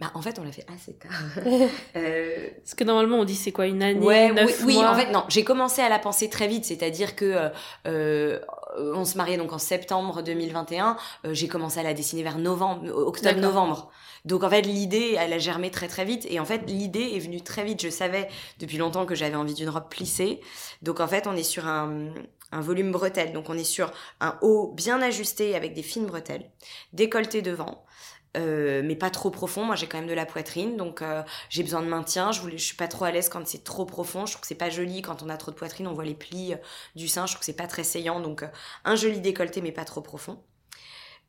Bah, en fait, on l'a fait assez tard. [LAUGHS] Euh, Parce que normalement, on dit c'est quoi, une année, Ouais, oui, neuf oui, mois en fait, non, j'ai commencé à la penser très vite, c'est-à-dire que euh, euh, on se mariait donc en septembre 2021, euh, j'ai commencé à la dessiner vers novembre, octobre-novembre. Donc en fait, l'idée, elle a germé très très vite, et en fait, l'idée est venue très vite. Je savais depuis longtemps que j'avais envie d'une robe plissée, donc en fait, on est sur un volume bretelle, donc on est sur un haut bien ajusté avec des fines bretelles, décolleté devant, euh, mais pas trop profond. Moi, j'ai quand même de la poitrine, donc euh, j'ai besoin de maintien. Je voulais, je suis pas trop à l'aise quand c'est trop profond. Je trouve que c'est pas joli quand on a trop de poitrine. On voit les plis euh, du sein. Je trouve que c'est pas très saillant. Donc euh, un joli décolleté, mais pas trop profond.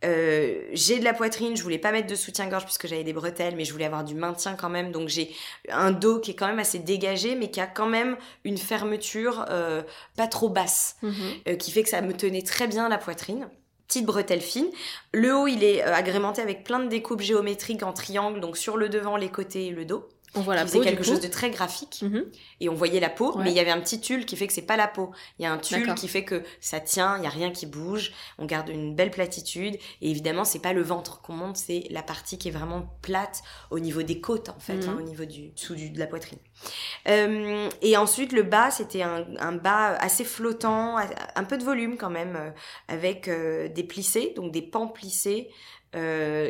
Euh, j'ai de la poitrine, je voulais pas mettre de soutien-gorge puisque j'avais des bretelles, mais je voulais avoir du maintien quand même. Donc j'ai un dos qui est quand même assez dégagé, mais qui a quand même une fermeture euh, pas trop basse Mhm. euh, qui fait que ça me tenait très bien la poitrine. Petite bretelle fine. Le haut, il est euh, agrémenté avec plein de découpes géométriques en triangle, donc sur le devant, les côtés et le dos. On voit la qui faisait peau, quelque chose de très graphique. Mhm. Et on voyait la peau, Ouais. mais il y avait un petit tulle qui fait que c'est pas la peau. Il y a un tulle qui fait que ça tient, il y a rien qui bouge. On garde une belle platitude. Et évidemment, c'est pas le ventre qu'on monte, c'est la partie qui est vraiment plate au niveau des côtes, en fait, hein, au niveau du dessous du, de la poitrine. Euh, et ensuite, le bas, c'était un, un bas assez flottant, un peu de volume quand même, euh, avec euh, des plissés, donc des pans plissés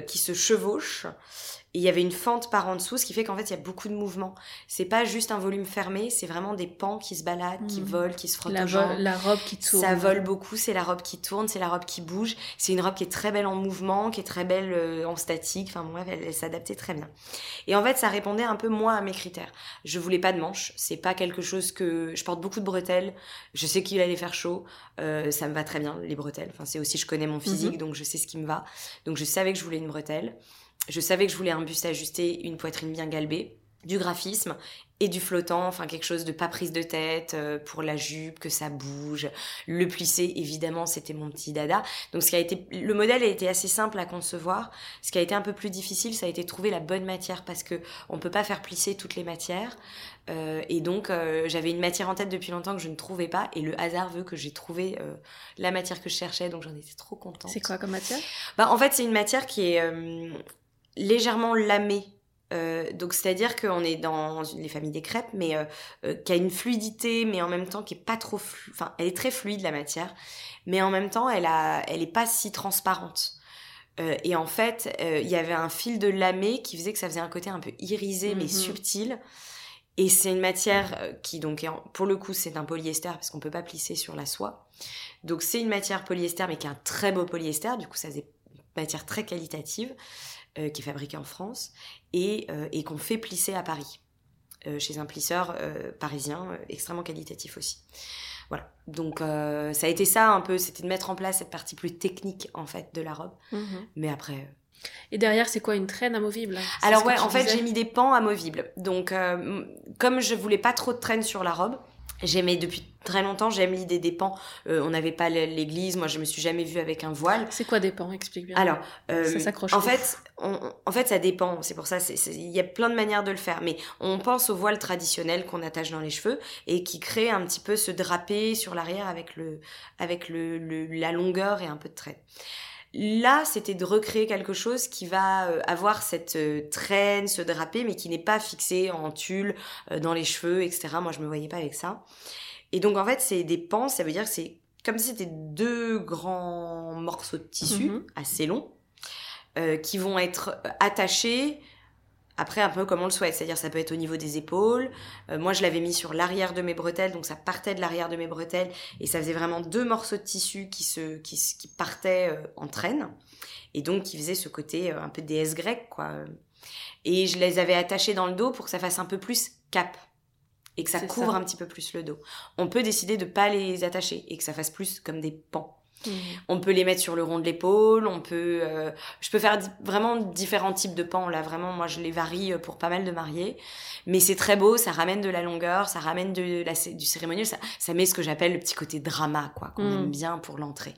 qui se chevauchent. Et il y avait une fente par en dessous, ce qui fait qu'en fait, il y a beaucoup de mouvements. C'est pas juste un volume fermé, c'est vraiment des pans qui se baladent, qui Mhm. volent, qui se frottent la, aux robe qui tourne. Ça vole beaucoup, c'est la robe qui tourne, c'est la robe qui bouge. C'est une robe qui est très belle en mouvement, qui est très belle euh, en statique. Enfin bref, elle, elle s'adaptait très bien. Et en fait, ça répondait un peu moins à mes critères. Je voulais pas de manches. C'est pas quelque chose que je porte beaucoup de bretelles. Je sais qu'il allait faire chaud. Euh, ça me va très bien les bretelles. Enfin, c'est aussi je connais mon physique, Mhm. donc je sais ce qui me va. Donc je savais que je voulais une bretelle. Je savais que je voulais un buste ajusté, une poitrine bien galbée, du graphisme et du flottant, enfin quelque chose de pas prise de tête euh, pour la jupe, que ça bouge. Le plissé, évidemment, c'était mon petit dada. Donc ce qui a été, le modèle a été assez simple à concevoir. Ce qui a été un peu plus difficile, ça a été de trouver la bonne matière parce que on peut pas faire plisser toutes les matières. Euh, et donc euh, j'avais une matière en tête depuis longtemps que je ne trouvais pas et le hasard veut que j'ai trouvé euh, la matière que je cherchais, donc j'en étais trop contente. C'est quoi comme matière? Bah, en fait, c'est une matière qui est euh, légèrement lamée. Euh, donc, c'est-à-dire qu'on est dans les familles des crêpes, mais euh, euh, qui a une fluidité, mais en même temps qui est pas trop flu... Enfin, elle est très fluide, la matière, mais en même temps, elle, a... elle est pas si transparente. Euh, et en fait, euh, il y avait un fil de lamé qui faisait que ça faisait un côté un peu irisé, mais Mhm. subtil. Et c'est une matière euh, qui, donc, est en- pour le coup, c'est un polyester parce qu'on peut pas plisser sur la soie. Donc, c'est une matière polyester, mais qui est un très beau polyester. Du coup, ça faisait une matière très qualitative euh, qui est fabriquée en France et, euh, et qu'on fait plisser à Paris euh, chez un plisseur parisien extrêmement qualitatif aussi. Voilà. Donc, ça a été ça un peu, c'était de mettre en place cette partie plus technique en fait de la robe. Mhm. Mais après. Et derrière, c'est quoi une traîne amovible? Alors ouais, en fait, j'ai mis des pans amovibles. Donc, euh, comme je voulais pas trop de traîne sur la robe, j'aimais depuis très longtemps, j'aime l'idée des pans. Euh, on n'avait pas l'église, moi je me suis jamais vue avec un voile. C'est quoi des pans Explique bien. Alors, euh, Ça s'accroche en fait, on- en fait, ça dépend. C'est pour ça, il y a plein de manières de le faire. Mais on pense au voile traditionnel qu'on attache dans les cheveux et qui crée un petit peu ce drapé sur l'arrière avec le, avec le, le- la longueur et un peu de trait. Là, c'était de recréer quelque chose qui va euh, avoir cette traîne, ce drapé, mais qui n'est pas fixé en tulle dans les cheveux, etc. Moi, je me voyais pas avec ça. Et donc, en fait, c'est des pans. Ça veut dire que c'est comme si c'était deux grands morceaux de tissu Mhm. assez longs euh, qui vont être attachés après un peu comme on le souhaite, c'est-à-dire ça peut être au niveau des épaules. Euh, moi je l'avais mis sur l'arrière de mes bretelles, donc ça partait de l'arrière de mes bretelles et ça faisait vraiment deux morceaux de tissu qui se qui, partaient euh, en traîne et donc qui faisaient ce côté euh, un peu déesse grecque quoi. Et je les avais attachés dans le dos pour que ça fasse un peu plus cap. Et que ça couvre ça. un petit peu plus le dos. On peut décider de pas les attacher et que ça fasse plus comme des pans. On peut les mettre sur le rond de l'épaule, on peut, euh, je peux faire vraiment différents types de pans. Là, vraiment, moi, je les varie euh, pour pas mal de mariés. Mais c'est très beau, ça ramène de la longueur, ça ramène de la, du cérémoniel, ça, ça met ce que j'appelle le petit côté drama, quoi, qu'on Mm. aime bien pour l'entrée.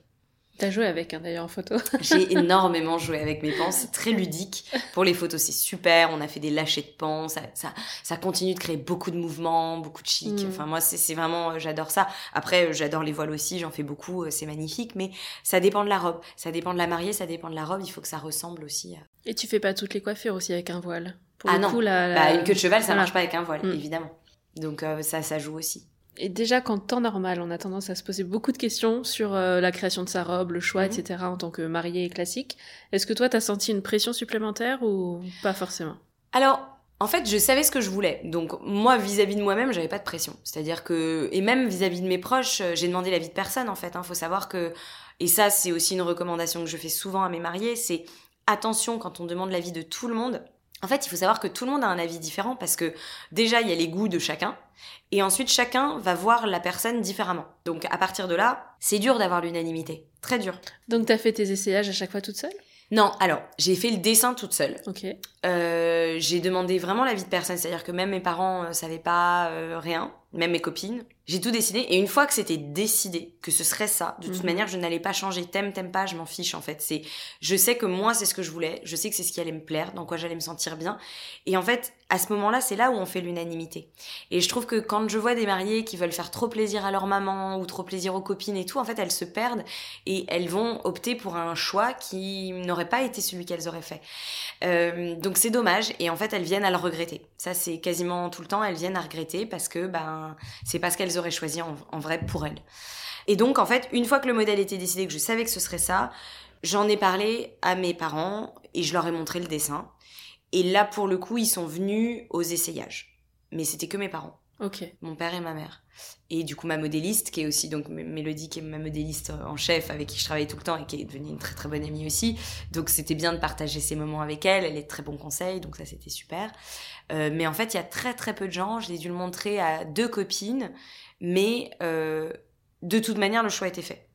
T'as joué avec, hein, d'ailleurs, en photo. [LAUGHS] J'ai [LAUGHS] énormément joué avec mes pans, c'est très ludique. Pour les photos, c'est super. On a fait des lâchers de pans, ça, ça, ça continue de créer beaucoup de mouvements, beaucoup de chic. Mm. Enfin, moi, c'est vraiment, euh, j'adore ça. Après, euh, j'adore les voiles aussi, j'en fais beaucoup, euh, c'est magnifique. Mais ça dépend de la robe, ça dépend de la mariée, ça dépend de la robe. Il faut que ça ressemble aussi. à- Et tu fais pas toutes les coiffures aussi avec un voile? Pour Ah le non. coup, la, Bah, une queue de cheval, ça voilà. marche pas avec un voile, Mm. évidemment. Donc euh, ça, ça joue aussi. Et déjà, qu'en temps normal, on a tendance à se poser beaucoup de questions sur euh, la création de sa robe, le choix, Mhm. etc. en tant que mariée classique. Est-ce que toi, t'as senti une pression supplémentaire ou pas forcément? Alors, en fait, je savais ce que je voulais. Donc, moi, vis-à-vis de moi-même, j'avais pas de pression. C'est-à-dire que, et même vis-à-vis de mes proches, euh, j'ai demandé l'avis de personne, en fait. Hein. Faut savoir que, et ça, c'est aussi une recommandation que je fais souvent à mes mariés, c'est attention quand on demande l'avis de tout le monde. En fait, il faut savoir que tout le monde a un avis différent parce que déjà, il y a les goûts de chacun. Et ensuite, chacun va voir la personne différemment. Donc, à partir de là, c'est dur d'avoir l'unanimité. Très dur. Donc, t'as fait tes essayages à chaque fois toute seule? Non, alors, j'ai fait le dessin toute seule. Ok. Euh, j'ai demandé vraiment l'avis de personne, c'est-à-dire que même mes parents euh, savaient pas euh, rien, même mes copines. J'ai tout décidé et une fois que c'était décidé que ce serait ça, de toute Mhm. manière, je n'allais pas changer. T'aimes, t'aimes pas, je m'en fiche en fait. C'est, je sais que moi c'est ce que je voulais, je sais que c'est ce qui allait me plaire, dans quoi j'allais me sentir bien. Et en fait, à ce moment-là, c'est là où on fait l'unanimité. Et je trouve que quand je vois des mariés qui veulent faire trop plaisir à leur maman ou trop plaisir aux copines et tout, en fait, elles se perdent et elles vont opter pour un choix qui n'aurait pas été celui qu'elles auraient fait. Euh, donc c'est dommage et en fait elles viennent à le regretter. Ça c'est quasiment tout le temps elles viennent à regretter parce que ben c'est pas ce qu'elles auraient choisi en, en vrai pour elles. Et donc en fait une fois que le modèle était décidé que je savais que ce serait ça, j'en ai parlé à mes parents et je leur ai montré le dessin. Et là pour le coup ils sont venus aux essayages. Mais c'était que mes parents Mon père et ma mère. Et du coup, ma modéliste, qui est aussi donc Mélodie, qui est ma modéliste en chef, avec qui je travaille tout le temps et qui est devenue une très très bonne amie aussi. Donc c'était bien de partager ces moments avec elle. Elle est de très bons conseils, donc ça c'était super. Euh, mais en fait, il y a très très peu de gens. Je l'ai dû le montrer à deux copines, mais euh, de toute manière, le choix était fait.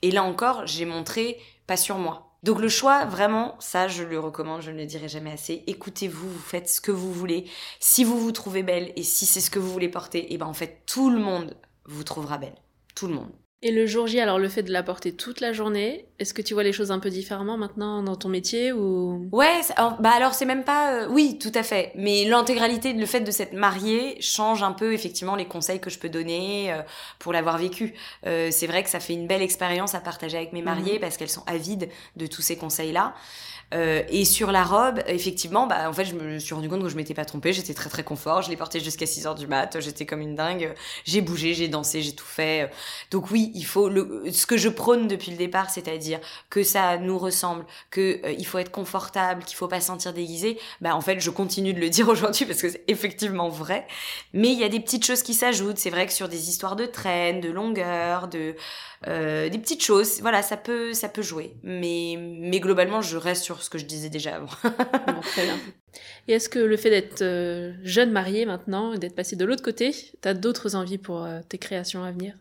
Et là encore, j'ai montré pas sur moi. Donc le choix, vraiment, ça je le recommande, je ne le dirai jamais assez. Écoutez-vous, vous faites ce que vous voulez. Si vous vous trouvez belle et si c'est ce que vous voulez porter, et ben en fait tout le monde vous trouvera belle. Tout le monde. Et le jour J, alors le fait de la porter toute la journée, est-ce que tu vois les choses un peu différemment maintenant dans ton métier ou? Ouais, alors- bah alors c'est même pas... euh, oui, tout à fait. Mais l'intégralité, le fait de s'être mariée change un peu effectivement les conseils que je peux donner euh, pour l'avoir vécu. Euh, c'est vrai que ça fait une belle expérience à partager avec mes mariées parce qu'elles sont avides de tous ces conseils-là. Euh, et sur la robe, effectivement, bah, en fait, je me suis rendu compte que je m'étais pas trompée. J'étais très très confort. Je l'ai portée jusqu'à 6 heures du mat. J'étais comme une dingue. J'ai bougé, j'ai dansé, j'ai tout fait. Donc oui, il faut le, ce que je prône depuis le départ, c'est-à-dire que ça nous ressemble, que euh, il faut être confortable, qu'il faut pas se sentir déguisé. Bah en fait, je continue de le [LAUGHS] dire aujourd'hui parce que c'est effectivement vrai. Mais il y a des petites choses qui s'ajoutent. C'est vrai que sur des histoires de traîne, de longueur, de euh, des petites choses, voilà, ça peut ça peut jouer. Mais mais globalement, je reste sur ce que je disais déjà avant. Bon, très bien. Et est-ce que le fait d'être euh, jeune mariée maintenant et d'être passée de l'autre côté, t'as d'autres envies pour euh, tes créations à venir?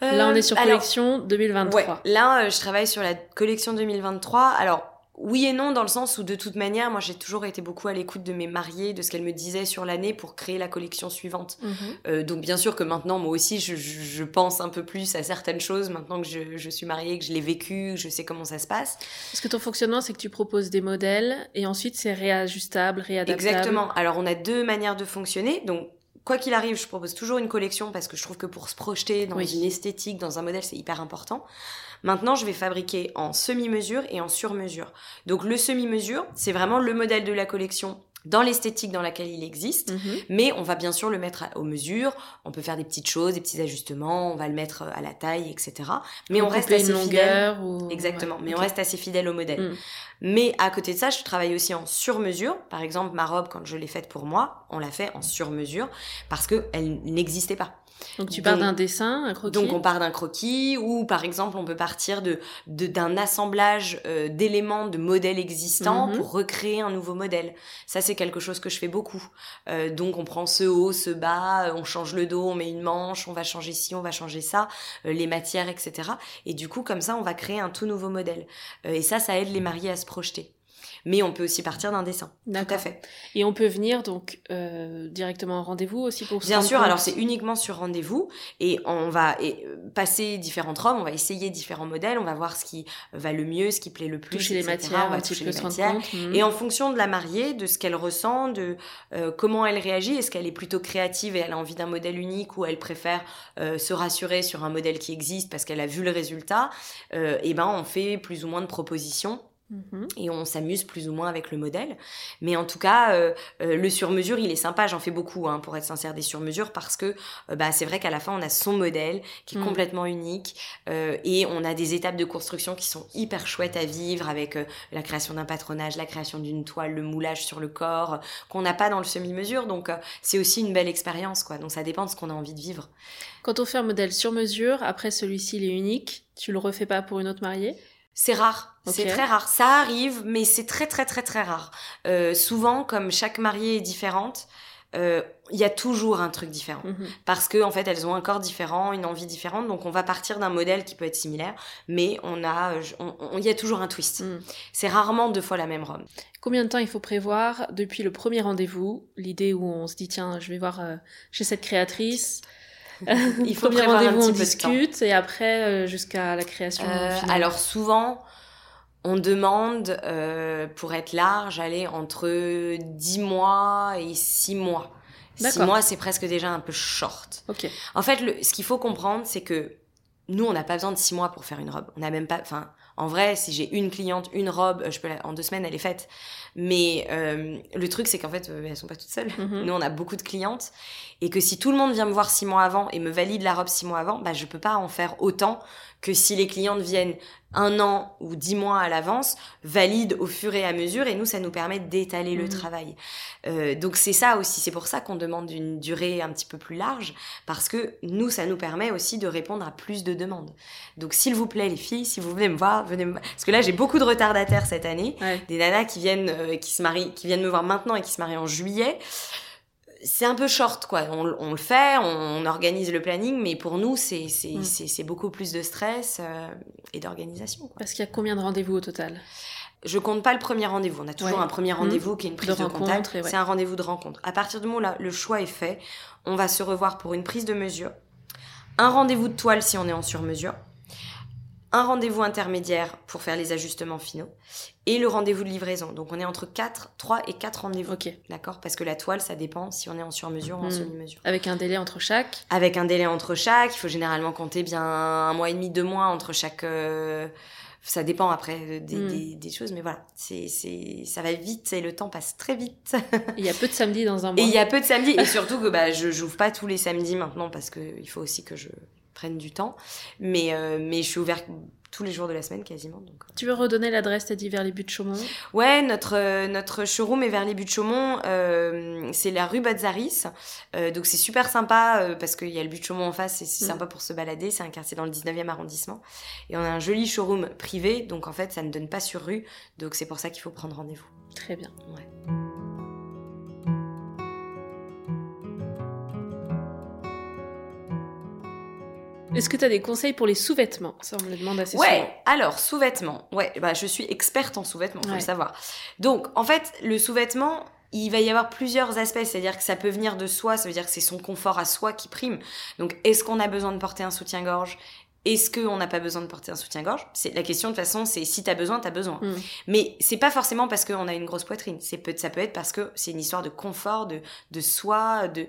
Là, on est sur Euh, alors, collection 2023. Ouais, là, je travaille sur la collection 2023. Alors, oui et non, dans le sens où, de toute manière, moi, j'ai toujours été beaucoup à l'écoute de mes mariés, de ce qu'elles me disaient sur l'année pour créer la collection suivante. Mhm. Euh, donc, bien sûr que maintenant, moi aussi, je, je- je pense un peu plus à certaines choses, maintenant que je, je suis mariée, que je l'ai vécu, que je sais comment ça se passe. Parce que ton fonctionnement, c'est que tu proposes des modèles et ensuite c'est réajustable, réadaptable. Exactement. Alors, on a deux manières de fonctionner. Donc, quoi qu'il arrive, je propose toujours une collection parce que je trouve que pour se projeter dans Oui. une esthétique, dans un modèle, c'est hyper important. Maintenant, je vais fabriquer en semi-mesure et en sur-mesure. Donc, le semi-mesure, c'est vraiment le modèle de la collection dans l'esthétique dans laquelle il existe. Mhm. Mais on va bien sûr le mettre à- aux mesures. On peut faire des petites choses, des petits ajustements. On va le mettre à la taille, etc. Mais on reste assez fidèle. ou... Exactement, Ouais, mais on reste assez fidèle au modèle. Mm. Mais à côté de ça, je travaille aussi en sur-mesure. Par exemple, ma robe, quand je l'ai faite pour moi, on l'a fait en sur-mesure parce qu'elle n'existait pas. Donc tu pars d'un dessin, un croquis. Donc on part d'un croquis ou par exemple on peut partir de d'un assemblage euh, d'éléments de modèles existants Mhm. pour recréer un nouveau modèle. Ça c'est quelque chose que je fais beaucoup. Euh, donc on prend ce haut, ce bas, euh, on change le dos, on met une manche, on va changer ci, on va changer ça, euh, les matières, etc. Et du coup comme ça on va créer un tout nouveau modèle. Euh, et ça ça aide les mariés à se projeter. Mais on peut aussi partir d'un dessin. Tout à fait. Et on peut venir donc euh, directement en rendez-vous aussi pour Bien sûr, compte alors c'est uniquement sur rendez-vous et on va et, euh, passer différentes robes, on va essayer différents modèles, on va voir ce qui va le mieux, ce qui plaît le plus, toucher les etc. matières, on va toucher les matières. compte. Mhm. Et en fonction de la mariée, de ce qu'elle ressent, de euh, comment elle réagit, est-ce qu'elle est plutôt créative et elle a envie d'un modèle unique ou elle préfère euh, se rassurer sur un modèle qui existe parce qu'elle a vu le résultat, euh, et ben on fait plus ou moins de propositions. Et on s'amuse plus ou moins avec le modèle. Mais en tout cas, euh, euh, le sur-mesure, il est sympa. J'en fais beaucoup, hein, pour être sincère, des sur-mesures, parce que euh, bah, c'est vrai qu'à la fin, on a son modèle qui est Mm. complètement unique et on a des étapes de construction qui sont hyper chouettes à vivre avec la création d'un patronage, la création d'une toile, le moulage sur le corps, qu'on n'a pas dans le semi-mesure. Donc, c'est aussi une belle expérience, quoi. Donc, ça dépend de ce qu'on a envie de vivre. Quand on fait un modèle sur mesure, après celui-ci il est unique, tu le refais pas pour une autre mariée? C'est rare, c'est très rare. Ça arrive, mais c'est très très très très rare. Euh, souvent, comme chaque mariée est différente, euh, il y a toujours un truc différent. Mhm. Parce que en fait, elles ont un corps différent, une envie différente. Donc, on va partir d'un modèle qui peut être similaire, mais on a, on- on- il y a toujours un twist. Mhm. C'est rarement deux fois la même robe. Combien de temps il faut prévoir depuis le premier rendez-vous L'idée où on se dit tiens, je vais voir euh, chez cette créatrice. Il faut [LAUGHS] premier prévoir un rendez-vous, on petit de temps. discute et après euh, jusqu'à la création. Alors souvent, on demande, euh, pour être large, aller entre 10 mois et 6 mois. 6 D'accord. mois, c'est presque déjà un peu short. En fait, le, ce qu'il faut comprendre, c'est que nous, on n'a pas besoin de 6 mois pour faire une robe. On n'a même pas... Enfin, en vrai, si j'ai une cliente, une robe, je peux la- en deux semaines, elle est faite. Mais euh, le truc, c'est qu'en fait, euh, elles sont pas toutes seules. Mhm. Nous, on a beaucoup de clientes. Et que si tout le monde vient me voir six mois avant et me valide la robe six mois avant, bah, je peux pas en faire autant que si les clientes viennent un an ou dix mois à l'avance, valident au fur et à mesure. Et nous, ça nous permet d'étaler le Mhm. travail. Euh, donc, c'est ça aussi. C'est pour ça qu'on demande une durée un petit peu plus large. Parce que nous, ça nous permet aussi de répondre à plus de demandes. Donc, s'il vous plaît, les filles, si vous venez me voir, venez me Parce que là, j'ai beaucoup de retardataires cette année Ouais. des nanas qui viennent euh, qui se marient qui viennent me voir maintenant et qui se marient en juillet c'est un peu short quoi on, on le fait on, organise le planning mais pour nous c'est Mm. beaucoup plus de stress euh, et d'organisation. Parce qu'il y a combien de rendez-vous au total? Je compte pas le premier rendez-vous on a toujours Ouais. un premier Mm. rendez-vous qui est une prise de, rencontre, contact ouais. c'est un rendez-vous de rencontre à partir du moment où là, le choix est fait on va se revoir pour une prise de mesure un rendez-vous de toile si on est en sur-mesure un rendez-vous intermédiaire pour faire les ajustements finaux et le rendez-vous de livraison. Donc on est entre 4, 3 et 4 rendez-vous. Ok. D'accord? Parce que la toile, ça dépend si on est en sur-mesure ou en Mm. semi-mesure. Avec un délai entre chaque? Avec un délai entre chaque, il faut généralement compter bien un mois et demi, deux mois entre chaque... euh, Ça dépend après des, Mm. des, des choses, mais voilà, c'est, c'est, ça va vite et le temps passe très vite. Il y a peu de samedis dans un mois. Et il y a peu de samedis, et surtout que bah, je j'ouvre pas tous les samedis maintenant parce qu'il faut aussi que je prenne du temps. Mais, euh, mais je suis ouverte tous les jours de la semaine quasiment. Donc. euh. Tu veux redonner l'adresse T'as dit vers les buts de Chaumont? Ouais, notre, euh, notre showroom est vers les buts de Chaumont. euh, c'est la rue Bazzaris. Euh, donc c'est super sympa parce qu'il y a le but de Chaumont en face et c'est Mm. sympa pour se balader. C'est un quartier dans le 19e arrondissement. Et on a un joli showroom privé. Donc en fait, ça ne donne pas sur rue. Donc c'est pour ça qu'il faut prendre rendez-vous. Très bien. Ouais. Est-ce que tu as des conseils pour les sous-vêtements? Ça, on me le demande assez Ouais, souvent. alors sous-vêtements. Ouais, bah je suis experte en sous-vêtements, faut Ouais. le savoir. Donc en fait, le sous-vêtement, il va y avoir plusieurs aspects, c'est-à-dire que ça peut venir de soi, ça veut dire que c'est son confort à soi qui prime. Donc est-ce qu'on a besoin de porter un soutien-gorge? Est-ce qu'on n'a pas besoin de porter un soutien-gorge? C'est la question de toute façon, c'est si t'as besoin, t'as besoin. Mm. Mais c'est pas forcément parce qu'on a une grosse poitrine. C'est peut, ça peut être parce que c'est une histoire de confort, de, de soi, de.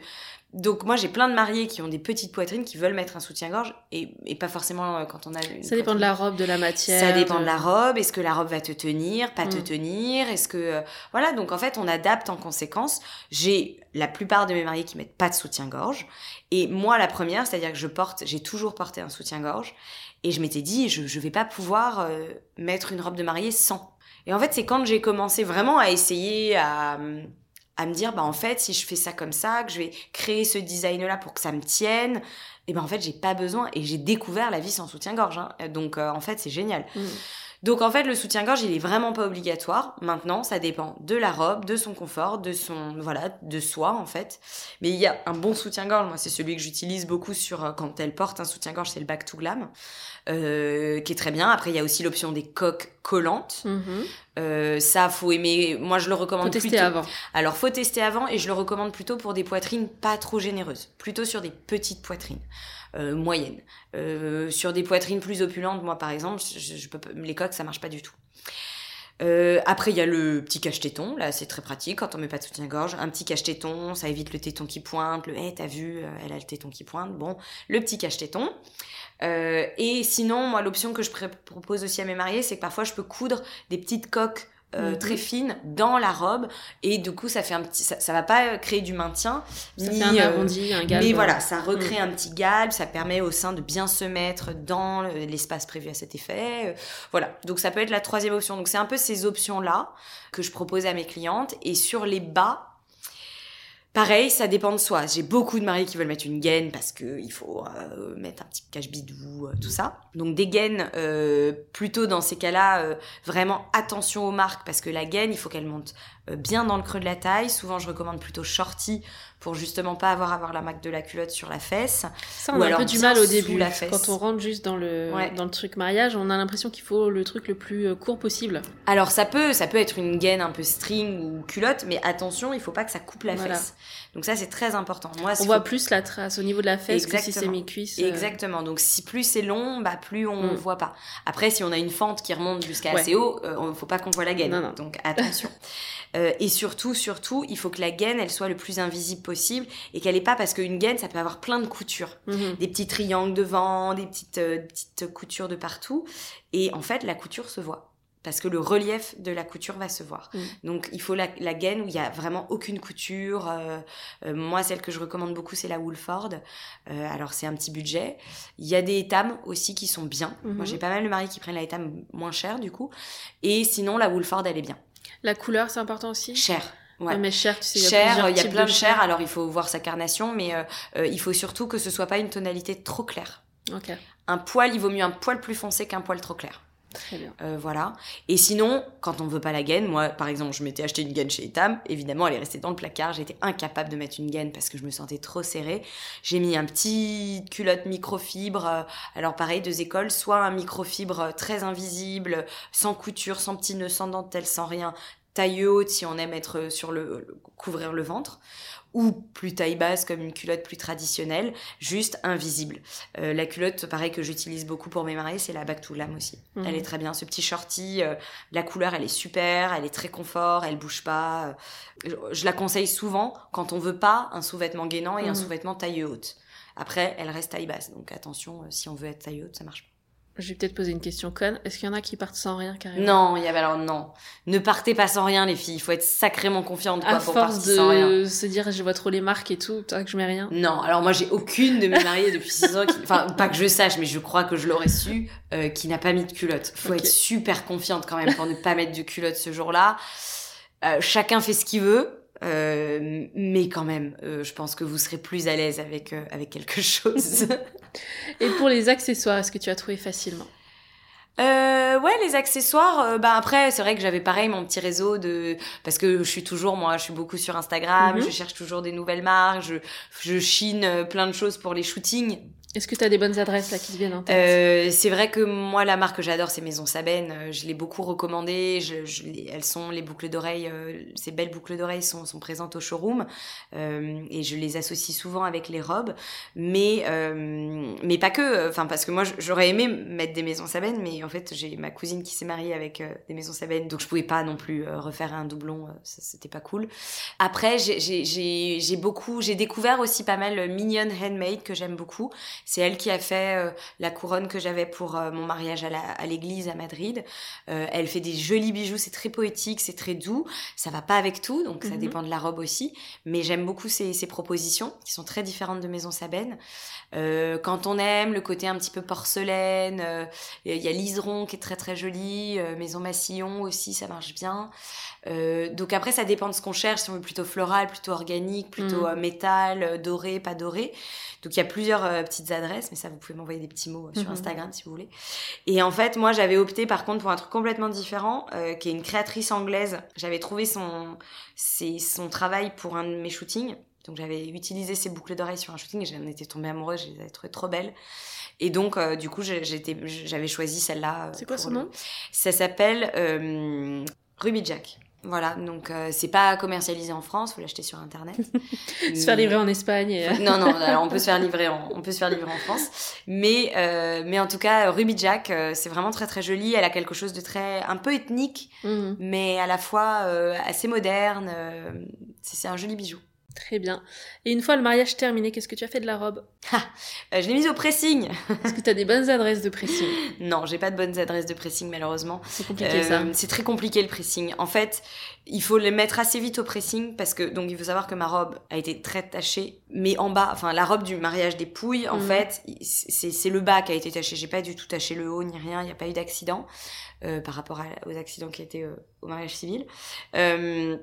Donc moi j'ai plein de mariés qui ont des petites poitrines qui veulent mettre un soutien-gorge et, et pas forcément euh, quand on a. Une Ça dépend de la robe, de la matière. Ça dépend de la robe. Est-ce que la robe va te tenir, pas te Mm. tenir? Est-ce que euh, voilà donc en fait on adapte en conséquence. J'ai la plupart de mes mariés qui mettent pas de soutien-gorge et moi la première, c'est-à-dire que je porte, j'ai toujours porté un soutien-gorge et je m'étais dit je je vais pas pouvoir euh, mettre une robe de mariée sans. Et en fait c'est quand j'ai commencé vraiment à essayer à à me dire, bah en fait, si je fais ça comme ça, que je vais créer ce design-là pour que ça me tienne, et ben en fait, j'ai pas besoin. Et j'ai découvert la vie sans soutien-gorge. Hein. Donc euh, en fait, c'est génial. Mm. Donc en fait, le soutien-gorge, il est vraiment pas obligatoire. Maintenant, ça dépend de la robe, de son confort, de son voilà, de soi en fait. Mais il y a un bon soutien-gorge. Moi, c'est celui que j'utilise beaucoup sur euh, quand elle porte un soutien-gorge, c'est le Back to Glam, euh, qui est très bien. Après, il y a aussi l'option des coques collantes. Mhm. Euh, ça, faut aimer. Moi, je le recommande Faut tester plutôt. avant. Alors, faut tester avant et je le recommande plutôt pour des poitrines pas trop généreuses, plutôt sur des petites poitrines euh, moyennes. Euh, sur des poitrines plus opulentes, moi par exemple, je, les coques ça marche pas du tout. Euh, après, il y a le petit cache-téton. Là, c'est très pratique quand on met pas de soutien-gorge. Un petit cache-téton, ça évite le téton qui pointe. Le, hey, t'as vu, euh, elle a le téton qui pointe. Bon, le petit cache-téton. Euh, et sinon, moi, l'option que je propose aussi à mes mariés, c'est que parfois, je peux coudre des petites coques euh, Mhm. très fines dans la robe. Et du coup, ça fait un petit, ça, ça va pas créer du maintien. Ça ni, fait un euh, arrondi, un galbe. mais voilà, ça recrée un petit galbe, ça permet au sein de bien se mettre dans le- l'espace prévu à cet effet. Euh, Voilà, donc ça peut être la troisième option. Donc c'est un peu ces options-là que je propose à mes clientes. Et sur les bas, pareil, ça dépend de soi. J'ai beaucoup de mariés qui veulent mettre une gaine parce que il faut euh, mettre un petit cache-bidou, euh, tout ça. Donc des gaines, euh, plutôt dans ces cas-là, vraiment attention aux marques parce que la gaine, il faut qu'elle monte bien dans le creux de la taille. Souvent, je recommande plutôt shorty pour justement pas avoir à avoir la marque de la culotte sur la fesse. Ça, on Ou a un peu du mal au début. la fesse. Quand on rentre juste dans le, Ouais. dans le truc mariage, on a l'impression qu'il faut le truc le plus euh, court possible. Alors ça peut, ça peut être une gaine un peu string ou culotte, mais attention, il faut pas que ça coupe la Voilà. fesse. Donc ça c'est très important. Moi, On voit faut- plus la trace au niveau de la fesse que si c'est mes cuisses. euh, Exactement. Donc si plus c'est long, bah plus on Mm. voit pas. Après, si on a une fente qui remonte jusqu'à Ouais. assez haut, euh, on- faut pas qu'on voit la gaine. Non, non. Donc attention. [LAUGHS] Euh, et surtout, surtout, il faut que la gaine, elle soit le plus invisible possible et qu'elle ait pas parce qu'une gaine, ça peut avoir plein de coutures. mhm. des petits triangles devant, des petites, euh, petites coutures de partout. Et en fait, la couture se voit. Parce que le relief de la couture va se voir. Mm. Donc, il faut la, la gaine où il y a vraiment aucune couture. Euh, euh, moi, celle que je recommande beaucoup, c'est la Woolford. Euh, alors, c'est un petit budget. Il y a des étames aussi qui sont bien. Mhm. Moi, j'ai pas mal de maris qui prennent la étame moins chère, du coup. Et sinon, la Woolford, elle est bien. La couleur, c'est important aussi. Chère. Ouais. Mais cher, tu sais, il y a Cher, il y a plein de chair. cher, alors il faut voir sa carnation, mais euh, euh, il faut surtout que ce soit pas une tonalité trop claire. Un poil, il vaut mieux un poil plus foncé qu'un poil trop clair. Très bien. Euh, voilà. Et sinon, quand on veut pas la gaine, moi, par exemple, je m'étais acheté une gaine chez Etam. Évidemment, elle est restée dans le placard. J'étais incapable de mettre une gaine parce que je me sentais trop serrée. J'ai mis un petit culotte microfibre. euh, alors pareil, deux écoles. Soit un microfibre euh, très invisible, sans couture, sans petit nœud, sans dentelle, sans rien. Taille haute si on aime être sur le, le- couvrir le ventre. Ou plus taille basse comme une culotte plus traditionnelle, juste invisible. Euh, la culotte, pareil, que j'utilise beaucoup pour mes mariés, c'est la Back to Lame aussi. Mhm. Elle est très bien, ce petit shorty. euh, la couleur, elle est super, elle est très confort, elle bouge pas. euh, je, je la conseille souvent quand on veut pas un sous-vêtement gainant et un Mhm. sous-vêtement taille haute. Après, elle reste taille basse, donc attention, euh, si on veut être taille haute, ça marche pas. Je vais peut-être poser une question conne. Est-ce qu'il y en a qui partent sans rien carrément? Non, il y avait alors non. Ne partez pas sans rien, les filles. Il faut être sacrément confiante quoi, À pour force partir sans rien. de se dire je vois trop les marques et tout, toi que je mets rien? Non, alors moi j'ai aucune de mes mariées depuis 6 ans, qui... enfin pas que je sache, mais je crois que je l'aurais su, euh, qui n'a pas mis de culotte. Faut être super confiante quand même pour ne pas mettre de culotte ce jour-là. Euh, chacun fait ce qu'il veut, euh, mais quand même, euh, je pense que vous serez plus à l'aise avec euh, avec quelque [LAUGHS] chose. Et pour les accessoires, est-ce que tu as trouvé facilement? Euh, ouais, les accessoires. euh, bah après, c'est vrai que j'avais pareil mon petit réseau de parce que je suis toujours moi, je suis beaucoup sur Instagram, Mhm. je cherche toujours des nouvelles marques, je je chine plein de choses pour les shootings. Est-ce que tu as des bonnes adresses là qui te viennent en tête Euh, c'est vrai que moi, la marque que j'adore, c'est Maison Sabène. Euh, Je l'ai beaucoup recommandée. Elles sont les boucles d'oreilles, euh, ces belles boucles d'oreilles sont, présentes au showroom euh, et je les associe souvent avec les robes, mais mais pas que. Enfin, parce que moi, j'aurais aimé mettre des Maisons Sabène, mais en fait, j'ai ma cousine qui s'est mariée avec des Maisons Sabène, donc je pouvais pas non plus refaire un doublon. C'était pas cool. Après, j'ai- beaucoup, j'ai découvert aussi pas mal Mignon Handmade que j'aime beaucoup C'est elle qui a fait euh, la couronne que j'avais pour euh, mon mariage à l'église à Madrid. Euh, elle fait des jolis bijoux, c'est très poétique, c'est très doux. Ça va pas avec tout, donc ça Mhm. dépend de la robe aussi. Mais j'aime beaucoup ces, ces propositions qui sont très différentes de Maison Sabène. Quand on aime le côté un petit peu porcelaine, il y a Liseron qui est très très jolie, euh, Maison Massillon aussi, ça marche bien. Euh, donc après, ça dépend de ce qu'on cherche, si on veut plutôt floral, plutôt organique, plutôt Mhm. euh, métal, euh, doré, pas doré. Donc il y a plusieurs euh, petites adresses, mais ça, vous pouvez m'envoyer des petits mots euh, sur Mhm. Instagram si vous voulez. Et en fait, moi, j'avais opté par contre pour un truc complètement différent, euh, qui est une créatrice anglaise. J'avais trouvé son, ses- son travail pour un de mes shootings. Donc j'avais utilisé ses boucles d'oreilles sur un shooting et j'en étais tombée amoureuse, je les avais trouvées trop belles. Et donc, euh, du coup, j'avais choisi celle-là. C'est quoi son nom? Ça s'appelle euh, Ruby Jack. Voilà, donc euh, c'est pas commercialisé en France, faut l'acheter sur internet. [LAUGHS] Se faire livrer en Espagne. et, euh, Non, non, alors on peut se faire livrer en, on peut se faire livrer en France. Mais, euh, mais en tout cas, Ruby Jack, euh, c'est vraiment très très joli. Elle a quelque chose de très, un peu ethnique, mhm. mais à la fois euh, assez moderne. euh, c'est un joli bijou. Très bien. Et une fois le mariage terminé, qu'est-ce que tu as fait de la robe? Euh, je l'ai mise au pressing. Est-ce que tu as des bonnes adresses de pressing? [LAUGHS] Non, j'ai pas de bonnes adresses de pressing malheureusement. C'est compliqué Euh, ça. C'est très compliqué le pressing. En fait, il faut le mettre assez vite au pressing parce que donc il faut savoir que ma robe a été très tachée, mais en bas, enfin la robe du mariage des pouilles, en Mhm. fait, c'est c'est le bas qui a été taché. J'ai pas du tout taché le haut ni rien. Il n'y a pas eu d'accident euh, par rapport à- aux accidents qui étaient euh, au mariage civil. Euh,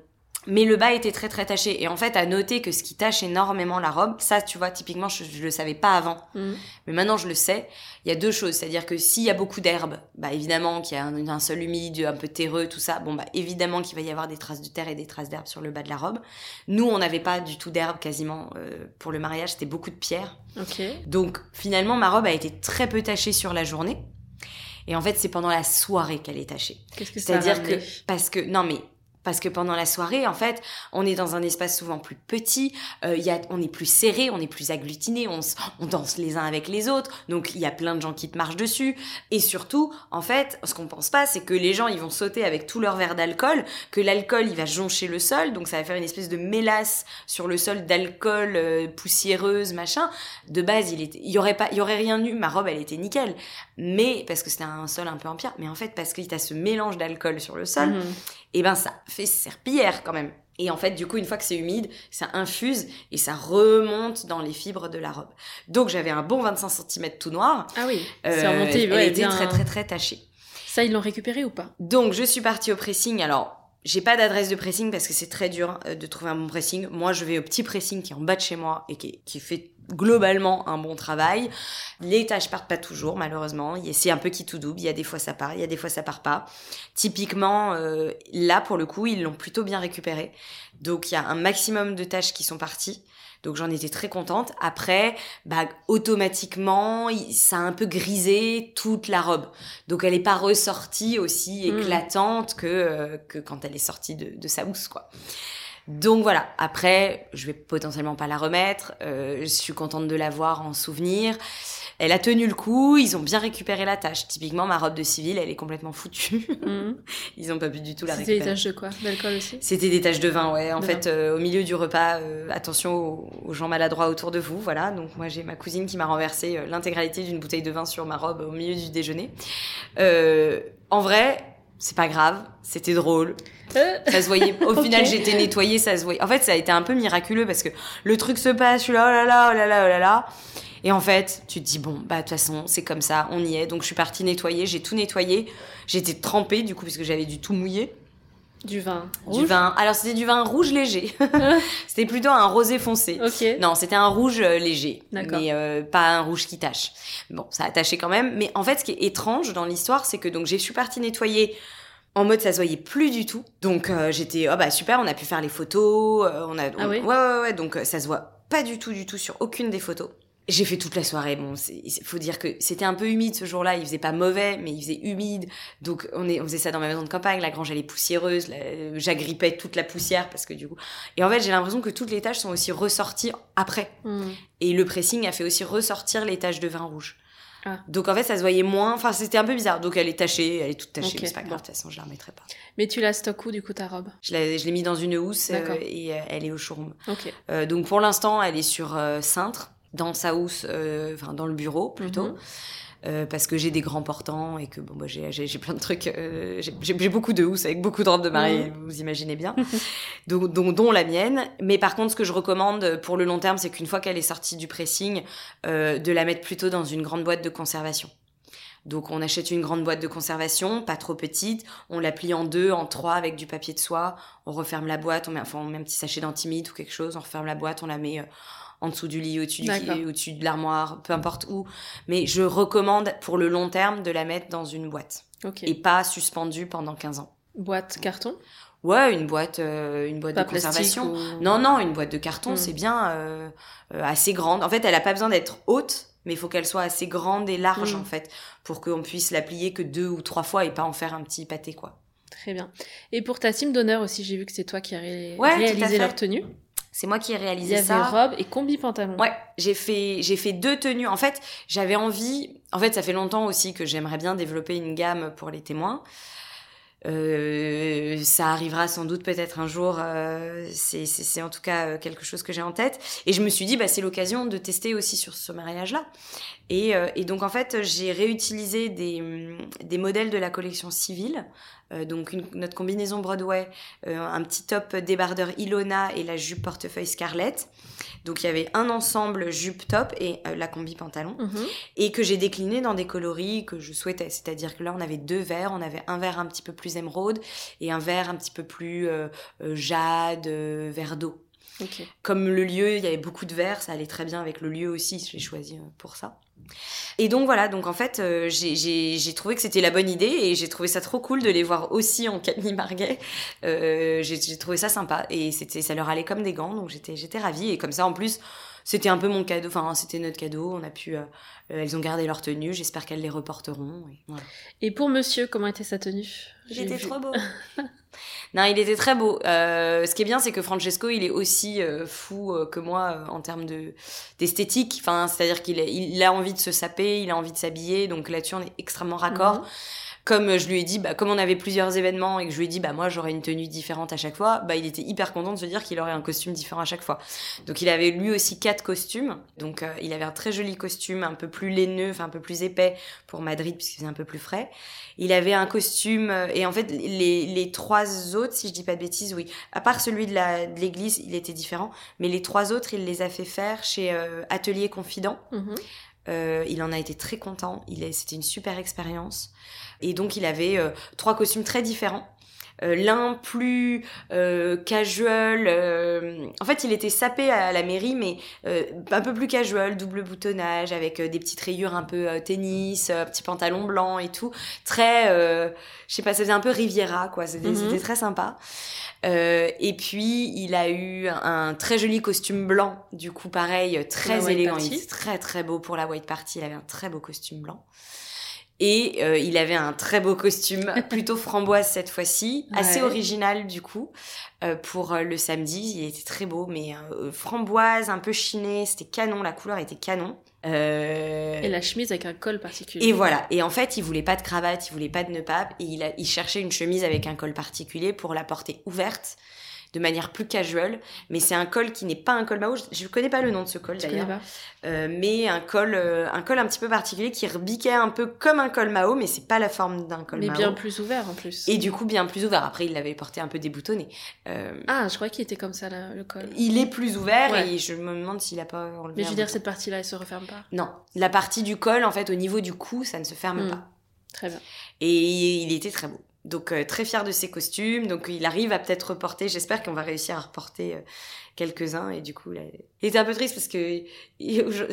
mais le bas était très très taché. Et en fait, à noter que ce qui tache énormément la robe, ça, tu vois, typiquement, je, je le savais pas avant. Mhm. Mais maintenant, je le sais. Il y a deux choses. C'est-à-dire que s'il y a beaucoup d'herbe, bah, évidemment qu'il y a un, un sol humide, un peu terreux, tout ça, bon, bah, évidemment qu'il va y avoir des traces de terre et des traces d'herbe sur le bas de la robe. Nous, on n'avait pas du tout d'herbe quasiment euh, pour le mariage. C'était beaucoup de pierres. Ok. Donc, finalement, ma robe a été très peu tachée sur la journée. Et en fait, c'est pendant la soirée qu'elle est tachée. Qu'est-ce que C'est-à-dire que parce que non mais parce que pendant la soirée, en fait, on est dans un espace souvent plus petit, euh, y a, on est plus serré, on est plus agglutiné, on, on danse les uns avec les autres, donc il y a plein de gens qui te marchent dessus. Et surtout, en fait, ce qu'on pense pas, c'est que les gens, ils vont sauter avec tout leur verre d'alcool, que l'alcool, il va joncher le sol, donc ça va faire une espèce de mélasse sur le sol d'alcool euh, poussiéreuse, machin. De base, il était, y aurait pas, y aurait rien eu, ma robe, elle était nickel. Mais, parce que c'était un sol un peu en pierre, mais en fait, parce qu'il y a ce mélange d'alcool sur le sol, Mhm. Et ben ça fait serpillière quand même. Et en fait, du coup, une fois que c'est humide, ça infuse et ça remonte dans les fibres de la robe. Donc j'avais un bon 25 cm tout noir. Ah oui, Euh, c'est remonté. elle ouais, était bien. très très très tachée. Ça, ils l'ont récupéré ou pas? Donc je suis partie au pressing. Alors j'ai pas d'adresse de pressing parce que c'est très dur euh, de trouver un bon pressing. Moi, je vais au petit pressing qui est en bas de chez moi et qui, qui fait globalement un bon travail. Les tâches partent pas toujours, malheureusement. C'est un peu qui tout double. Il y a des fois ça part, il y a des fois ça part pas. Typiquement, euh, là, pour le coup, ils l'ont plutôt bien récupéré. Donc, il y a un maximum de tâches qui sont parties. Donc, j'en étais très contente. Après, bah, automatiquement, ça a un peu grisé toute la robe. Donc, elle n'est pas ressortie aussi Mm. éclatante que, euh, que quand elle est sortie de, de sa housse, quoi. Donc voilà, après, je vais potentiellement pas la remettre. euh, je suis contente de l'avoir en souvenir. Elle a tenu le coup, ils ont bien récupéré la tâche. Typiquement, ma robe de civile, elle est complètement foutue. Mhm. [LAUGHS] Ils ont pas pu du tout la C'était des récupérer. taches de quoi? D'alcool aussi? C'était des taches de vin, ouais. En De fait, euh, au milieu du repas, euh, attention aux, aux gens maladroits autour de vous, voilà. Donc moi, j'ai ma cousine qui m'a renversé l'intégralité d'une bouteille de vin sur ma robe au milieu du déjeuner. En vrai, c'est pas grave, c'était drôle. Euh, Ça se voyait. Au [LAUGHS] final, j'étais nettoyée, ça se voyait. En fait, ça a été un peu miraculeux parce que le truc se passe, je suis là, oh là là, oh là là, oh là là. Et en fait, tu te dis, bon, bah, de toute façon, c'est comme ça, on y est. Donc, je suis partie nettoyer, j'ai tout nettoyé. J'étais trempée, du coup, parce que j'avais du tout mouillé. Du vin. Du Rouge vin. Alors, c'était du vin rouge léger. [LAUGHS] [LAUGHS] c'était plutôt un rosé foncé. Non, c'était un rouge euh, léger, D'accord. mais euh, pas un rouge qui tache. Bon, ça a taché quand même, mais en fait, ce qui est étrange dans l'histoire, c'est que donc je suis partie nettoyer en mode ça se voyait plus du tout. Donc euh, j'étais oh bah super, on a pu faire les photos, on a Ah oui ouais ouais ouais, donc ça se voit pas du tout du tout sur aucune des photos. J'ai fait toute la soirée. Bon, il faut dire que c'était un peu humide ce jour-là. Il faisait pas mauvais, mais il faisait humide. Donc on, est, on faisait ça dans ma maison de campagne. La grange elle est poussiéreuse. J'agrippais toute la poussière parce que du coup. Et en fait, j'ai l'impression que toutes les taches sont aussi ressorties après. Mhm. Et le pressing a fait aussi ressortir les taches de vin rouge. Ah. Donc en fait, ça se voyait moins. Enfin, c'était un peu bizarre. Donc elle est tachée, elle est toute tachée, Ok, mais c'est pas grave. bon. De toute façon, je la remettrai pas. Mais tu la stockes où du coup ta robe? Je l'ai je l'ai mis dans une housse euh, et euh, elle est au showroom. Euh, donc pour l'instant, elle est sur Cintre. Dans sa housse, euh, enfin dans le bureau plutôt. Mhm. Euh, parce que j'ai des grands portants et que bon, moi j'ai, plein de trucs. euh, j'ai, beaucoup de housses avec beaucoup de robes de mariée, Mhm. vous imaginez bien. [LAUGHS] donc, dont, dont la mienne. Mais par contre, ce que je recommande pour le long terme, c'est qu'une fois qu'elle est sortie du pressing, euh, de la mettre plutôt dans une grande boîte de conservation. Donc on achète une grande boîte de conservation, pas trop petite, on la plie en deux, en trois avec du papier de soie, on referme la boîte, on met, enfin, on met un petit sachet d'antimite ou quelque chose, on referme la boîte, on la met en dessous du lit, au-dessus du au-dessus de l'armoire, peu importe où. Mais je recommande pour le long terme de la mettre dans une boîte et pas suspendue pendant 15 ans. Boîte carton? Ouais, une boîte, euh, une boîte Pas de conservation. ou- Non, non, une boîte de carton, Mm. c'est bien euh, euh, assez grande. En fait, elle a pas besoin d'être haute, mais il faut qu'elle soit assez grande et large, Mm. en fait, pour qu'on puisse la plier que deux ou trois fois et pas en faire un petit pâté, quoi. Très bien. Et pour ta team d'honneur aussi, j'ai vu que c'est toi qui as ré- Ouais, réalisé leur tenue. C'est moi qui ai Il y réalisé avait ça. robe et combi pantalon. Ouais, j'ai fait j'ai fait deux tenues. En fait, j'avais envie. En fait, ça fait longtemps aussi que j'aimerais bien développer une gamme pour les témoins. Euh, ça arrivera sans doute peut-être un jour. euh, c'est en tout cas euh, quelque chose que j'ai en tête. Et je me suis dit, bah, c'est l'occasion de tester aussi sur ce mariage-là. Et, euh, et donc en fait, j'ai réutilisé des, hum, des modèles de la collection civile. Euh, donc une- notre combinaison Broadway, un petit top débardeur Ilona et la jupe portefeuille Scarlett. Donc il y avait un ensemble jupe top et euh, la combi pantalon Mhm. et que j'ai décliné dans des coloris que je souhaitais. C'est-à-dire que là, on avait deux verres. On avait un vert un petit peu plus émeraude et un vert un petit peu plus euh, euh, jade, vert d'eau. Comme le lieu, il y avait beaucoup de verre, ça allait très bien avec le lieu aussi. J'ai choisi euh, pour ça. Et donc voilà, donc en fait, euh, j'ai- trouvé que c'était la bonne idée et j'ai trouvé ça trop cool de les voir aussi en Camille Marguet. Euh, j'ai trouvé ça sympa et ça leur allait comme des gants, donc j'étais ravie et comme ça en plus c'était un peu mon cadeau, enfin c'était notre cadeau. On a pu, euh, euh, elles ont gardé leur tenue. J'espère qu'elles les reporteront. et voilà. Et pour monsieur, comment était sa tenue? Il était vu- trop beau. [LAUGHS] non, il était très beau. Euh, ce qui est bien, c'est que Francesco, il est aussi euh, fou euh, que moi euh, en termes de d'esthétique. Enfin, c'est-à-dire qu'il il a envie de se saper, il a envie de s'habiller. Donc là-dessus, on est extrêmement raccord. Mhm. Comme euh, je lui ai dit, bah, comme on avait plusieurs événements et que je lui ai dit, bah, moi, j'aurais une tenue différente à chaque fois, bah, il était hyper content de se dire qu'il aurait un costume différent à chaque fois. Donc, il avait lui aussi quatre costumes. Donc, euh, il avait un très joli costume, un peu plus laineux, enfin, un peu plus épais pour Madrid, puisque c'est un peu plus frais. Il avait un costume, euh, et en fait, les, les trois autres, si je dis pas de bêtises, oui, à part celui de l'église, il était différent, mais les trois autres, il les a fait faire chez Atelier Confident. Mhm. Euh, il en a été très content. C'était une super expérience. Et donc, il avait euh, trois costumes très différents. Euh, L'un plus euh, casual. euh, En fait, il était sapé à la mairie, mais euh, un peu plus casual, double boutonnage, avec des petites rayures un peu tennis, euh, petit pantalon blanc et tout. Très, euh, je sais pas, ça faisait un peu Riviera, quoi. C'était Mhm. c'était très sympa. Euh, et puis, il a eu un très joli costume blanc, du coup, pareil, très élégant. party. Très, très beau pour la white party. Il avait un très beau costume blanc. Et euh, il avait un très beau costume, [LAUGHS] plutôt framboise cette fois-ci, assez original du coup, euh, pour euh, le samedi. Il était très beau, mais euh, framboise, un peu chiné, c'était canon, la couleur était canon. Et la chemise avec un col particulier. et voilà. Et en fait, il voulait pas de cravate, il voulait pas de nœud pape, et il, a, il cherchait une chemise avec un col particulier pour la porter ouverte, de manière plus casual. Mais c'est un col qui n'est pas un col Mao. Je, je connais pas le nom de ce col d'ailleurs, Euh, mais un col, euh, un col un petit peu particulier qui rebiquait un peu comme un col Mao, mais c'est pas la forme d'un col Mais Mao. bien plus ouvert en plus. Et du coup, bien plus ouvert. Après, il l'avait porté un peu déboutonné. Euh, Ah, je croyais qu'il était comme ça là, le col. il est plus ouvert Ouais. et je me demande s'il a pas enlevé. Mais je veux dire, bouton. cette partie-là, elle se referme pas. Non, la partie du col, en fait, au niveau du cou, ça ne se ferme Hmm. pas. Très bien. Et il était très beau. Donc euh, très fier de ses costumes. Donc il arrive à peut-être reporter. J'espère qu'on va réussir à reporter euh, quelques-uns. Et du coup, là, il était un peu triste parce que [LAUGHS]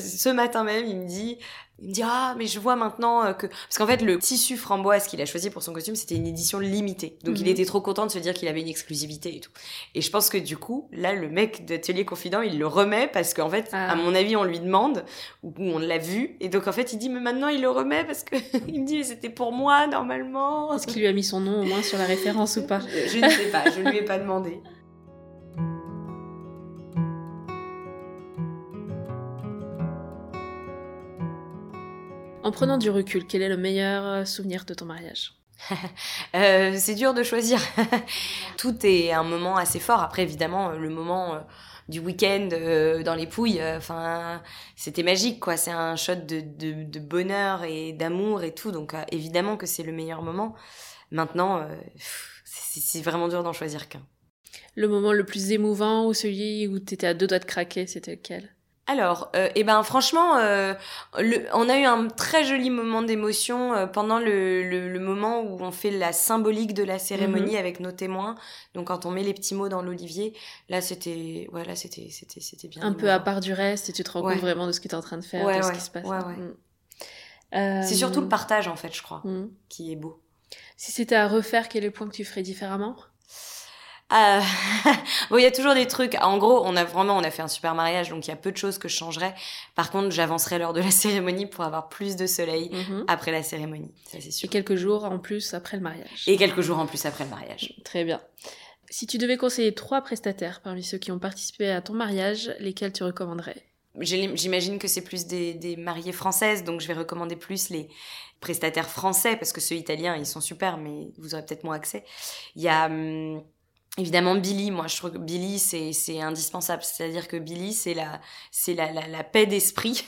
ce matin même, il me dit, il me dit ah mais je vois maintenant euh, que parce qu'en fait le tissu framboise qu'il a choisi pour son costume c'était une édition limitée. Donc il Mhm. était trop content de se dire qu'il avait une exclusivité et tout. Et je pense que du coup là le mec d'atelier confident il le remet parce qu'en fait Ah. à mon avis on lui demande ou on l'a vu et donc en fait il dit mais maintenant il le remet parce que [LAUGHS] il me dit mais c'était pour moi normalement. Est-ce qu'il lui a mis son nom au moins sur la référence ou pas? Je, ne sais pas, je lui ai pas demandé. En prenant du recul, quel est le meilleur euh, souvenir de ton mariage? [LAUGHS] Euh, c'est dur de choisir. [LAUGHS] Tout est un moment assez fort. Après, évidemment, euh, le moment, euh, du week-end euh, dans les Pouilles. Enfin, c'était magique, quoi. C'est un shot de, de, de bonheur et d'amour et tout. Donc, évidemment que c'est le meilleur moment. Maintenant, c'est vraiment dur d'en choisir qu'un. Le moment le plus émouvant ou celui où t'étais à deux doigts de craquer, c'était lequel? Alors, euh, eh ben franchement, euh, le, on a eu un très joli moment d'émotion euh, pendant le, le, le moment où on fait la symbolique de la cérémonie avec nos témoins. Donc quand on met les petits mots dans l'olivier, là c'était, ouais, là c'était, c'était, c'était bien. Un peu à part du reste et tu te rends Ouais. compte vraiment de ce que t'es en train de faire, Ouais, de ce qui se passe. ouais, ouais. Mm. Euh, C'est surtout le partage en fait, je crois, mm. qui est beau. Si c'était à refaire, quel est le point que tu ferais différemment? Euh, [LAUGHS] bon, il y a toujours des trucs. En gros, on a vraiment, on a fait un super mariage, donc il y a peu de choses que je changerais. Par contre, j'avancerai l'heure de la [LAUGHS] cérémonie pour avoir plus de soleil Mhm. après la cérémonie, ça c'est Et sûr. quelques jours en plus après le mariage. Et quelques jours en plus après le mariage. Très bien. Si tu devais conseiller trois prestataires parmi ceux qui ont participé à ton mariage, lesquels tu recommanderais? J'imagine que c'est plus des, des mariées françaises, donc je vais recommander plus les prestataires français, parce que ceux italiens, ils sont super, mais vous aurez peut-être moins accès. Il y a hum, évidemment Billy, moi je trouve que Billy, c'est indispensable, c'est-à-dire que Billy, c'est la, c'est la, la, la paix d'esprit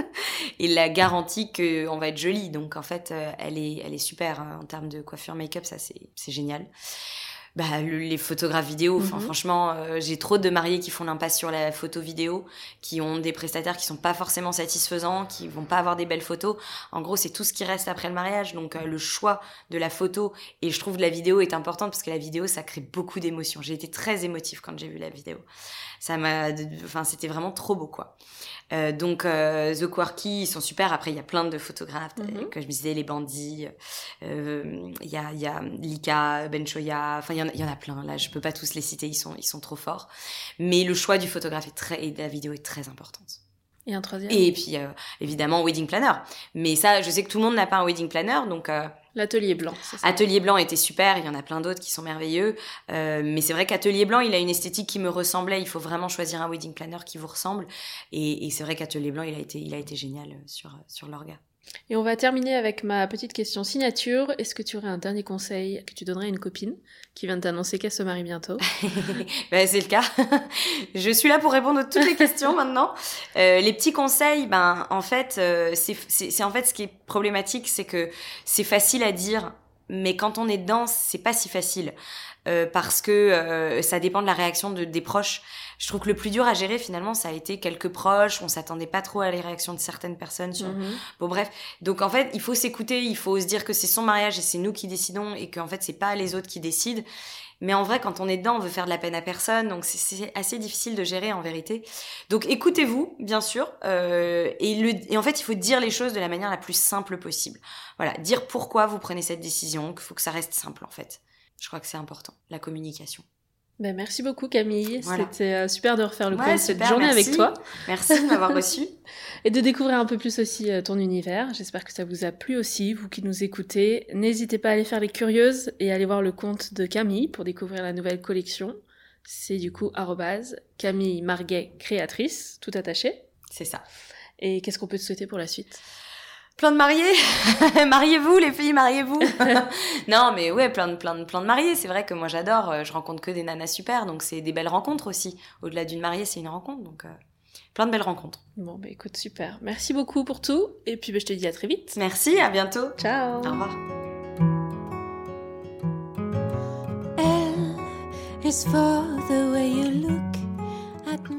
[LAUGHS] et la garantie qu'on va être jolie. Donc en fait, euh, elle est, elle est super hein, en termes de coiffure, make-up, ça c'est génial. Bah, le- les photographes vidéo, enfin Mhm. franchement, euh, j'ai trop de mariés qui font l'impasse sur la photo vidéo, qui ont des prestataires qui sont pas forcément satisfaisants, qui vont pas avoir des belles photos. En gros, c'est tout ce qui reste après le mariage, donc euh, le choix de la photo et je trouve que la vidéo est importante parce que la vidéo ça crée beaucoup d'émotions. J'ai été très émotive quand j'ai vu la vidéo. Ça m'a, enfin c'était vraiment trop beau quoi. Euh, donc The Quarky ils sont super. Après il y a plein de photographes, euh, comme je me disais les bandits. Il y a y a Lika, Ben Choya. Enfin y en a, il y en a plein. Là je peux pas tous les citer. Ils sont ils sont trop forts. Mais le choix du photographe est très et de la vidéo est très importante. Et un troisième? Et puis euh, évidemment wedding planner. Mais ça je sais que tout le monde n'a pas un wedding planner donc. euh, L'atelier blanc, ça? Atelier Blanc était super, il y en a plein d'autres qui sont merveilleux. Euh, mais c'est vrai qu'Atelier Blanc, il a une esthétique qui me ressemblait. Il faut vraiment choisir un wedding planner qui vous ressemble. Et, et c'est vrai qu'Atelier Blanc, il a été, il a été génial sur, sur l'orga. Et on va terminer avec ma petite question signature. Est-ce que tu aurais un dernier conseil que tu donnerais à une copine qui vient de t'annoncer qu'elle se marie bientôt? [LAUGHS] Ben, c'est le cas. [LAUGHS] je suis là pour répondre à toutes les questions [LAUGHS] maintenant. Euh, les petits conseils, ben en fait, euh, c'est en fait ce qui est problématique, c'est que c'est facile à dire, mais quand on est dedans, c'est pas si facile. Euh, parce que euh, ça dépend de la réaction de, des proches. Je trouve que le plus dur à gérer finalement, ça a été quelques proches. On s'attendait pas trop à les réactions de certaines personnes sur Mhm. Bon bref, donc en fait, il faut s'écouter, il faut se dire que c'est son mariage et c'est nous qui décidons et qu'en fait, c'est pas les autres qui décident. Mais en vrai, quand on est dedans, on veut faire de la peine à personne, donc c'est- c'est assez difficile de gérer en vérité. Donc écoutez-vous, bien sûr, euh, et, le, et en fait, il faut dire les choses de la manière la plus simple possible. Voilà, dire pourquoi vous prenez cette décision, qu'il faut que ça reste simple en fait. Je crois que c'est important, la communication. Ben, merci beaucoup Camille, Voilà. c'était euh, super de refaire le Ouais, point de cette journée merci. avec toi Merci de m'avoir [LAUGHS] reçu. et de découvrir un peu plus aussi euh, ton univers. J'espère que ça vous a plu aussi, vous qui nous écoutez. N'hésitez pas à aller faire les curieuses et aller voir le compte de Camille pour découvrir la nouvelle collection. C'est du coup arrobase Camille Marguet créatrice, tout attaché. C'est ça. Et qu'est-ce qu'on peut te souhaiter pour la suite? Plein de mariés [LAUGHS] Mariez-vous, les filles, mariez-vous [LAUGHS] Non, mais ouais, plein de, plein de, plein de mariés. C'est vrai que moi, j'adore. euh, Je rencontre que des nanas super, donc c'est des belles rencontres aussi. Au-delà d'une mariée, c'est une rencontre, donc euh, plein de belles rencontres. Bon, bah écoute, super. Merci beaucoup pour tout. Et puis, bah, je te dis à très vite. Merci, à bientôt. Ciao Au revoir. L is for the way you look at me.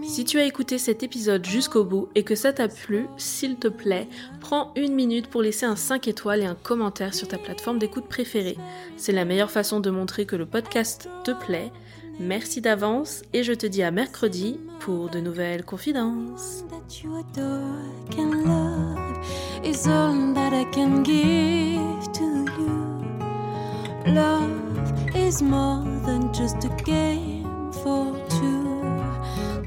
Si tu as écouté cet épisode jusqu'au bout et que ça t'a plu, s'il te plaît, prends une minute pour laisser un 5 étoiles et un commentaire sur ta plateforme d'écoute préférée. C'est la meilleure façon de montrer que le podcast te plaît. Merci d'avance et je te dis à mercredi pour de nouvelles confidences. Love is more than just a game for two.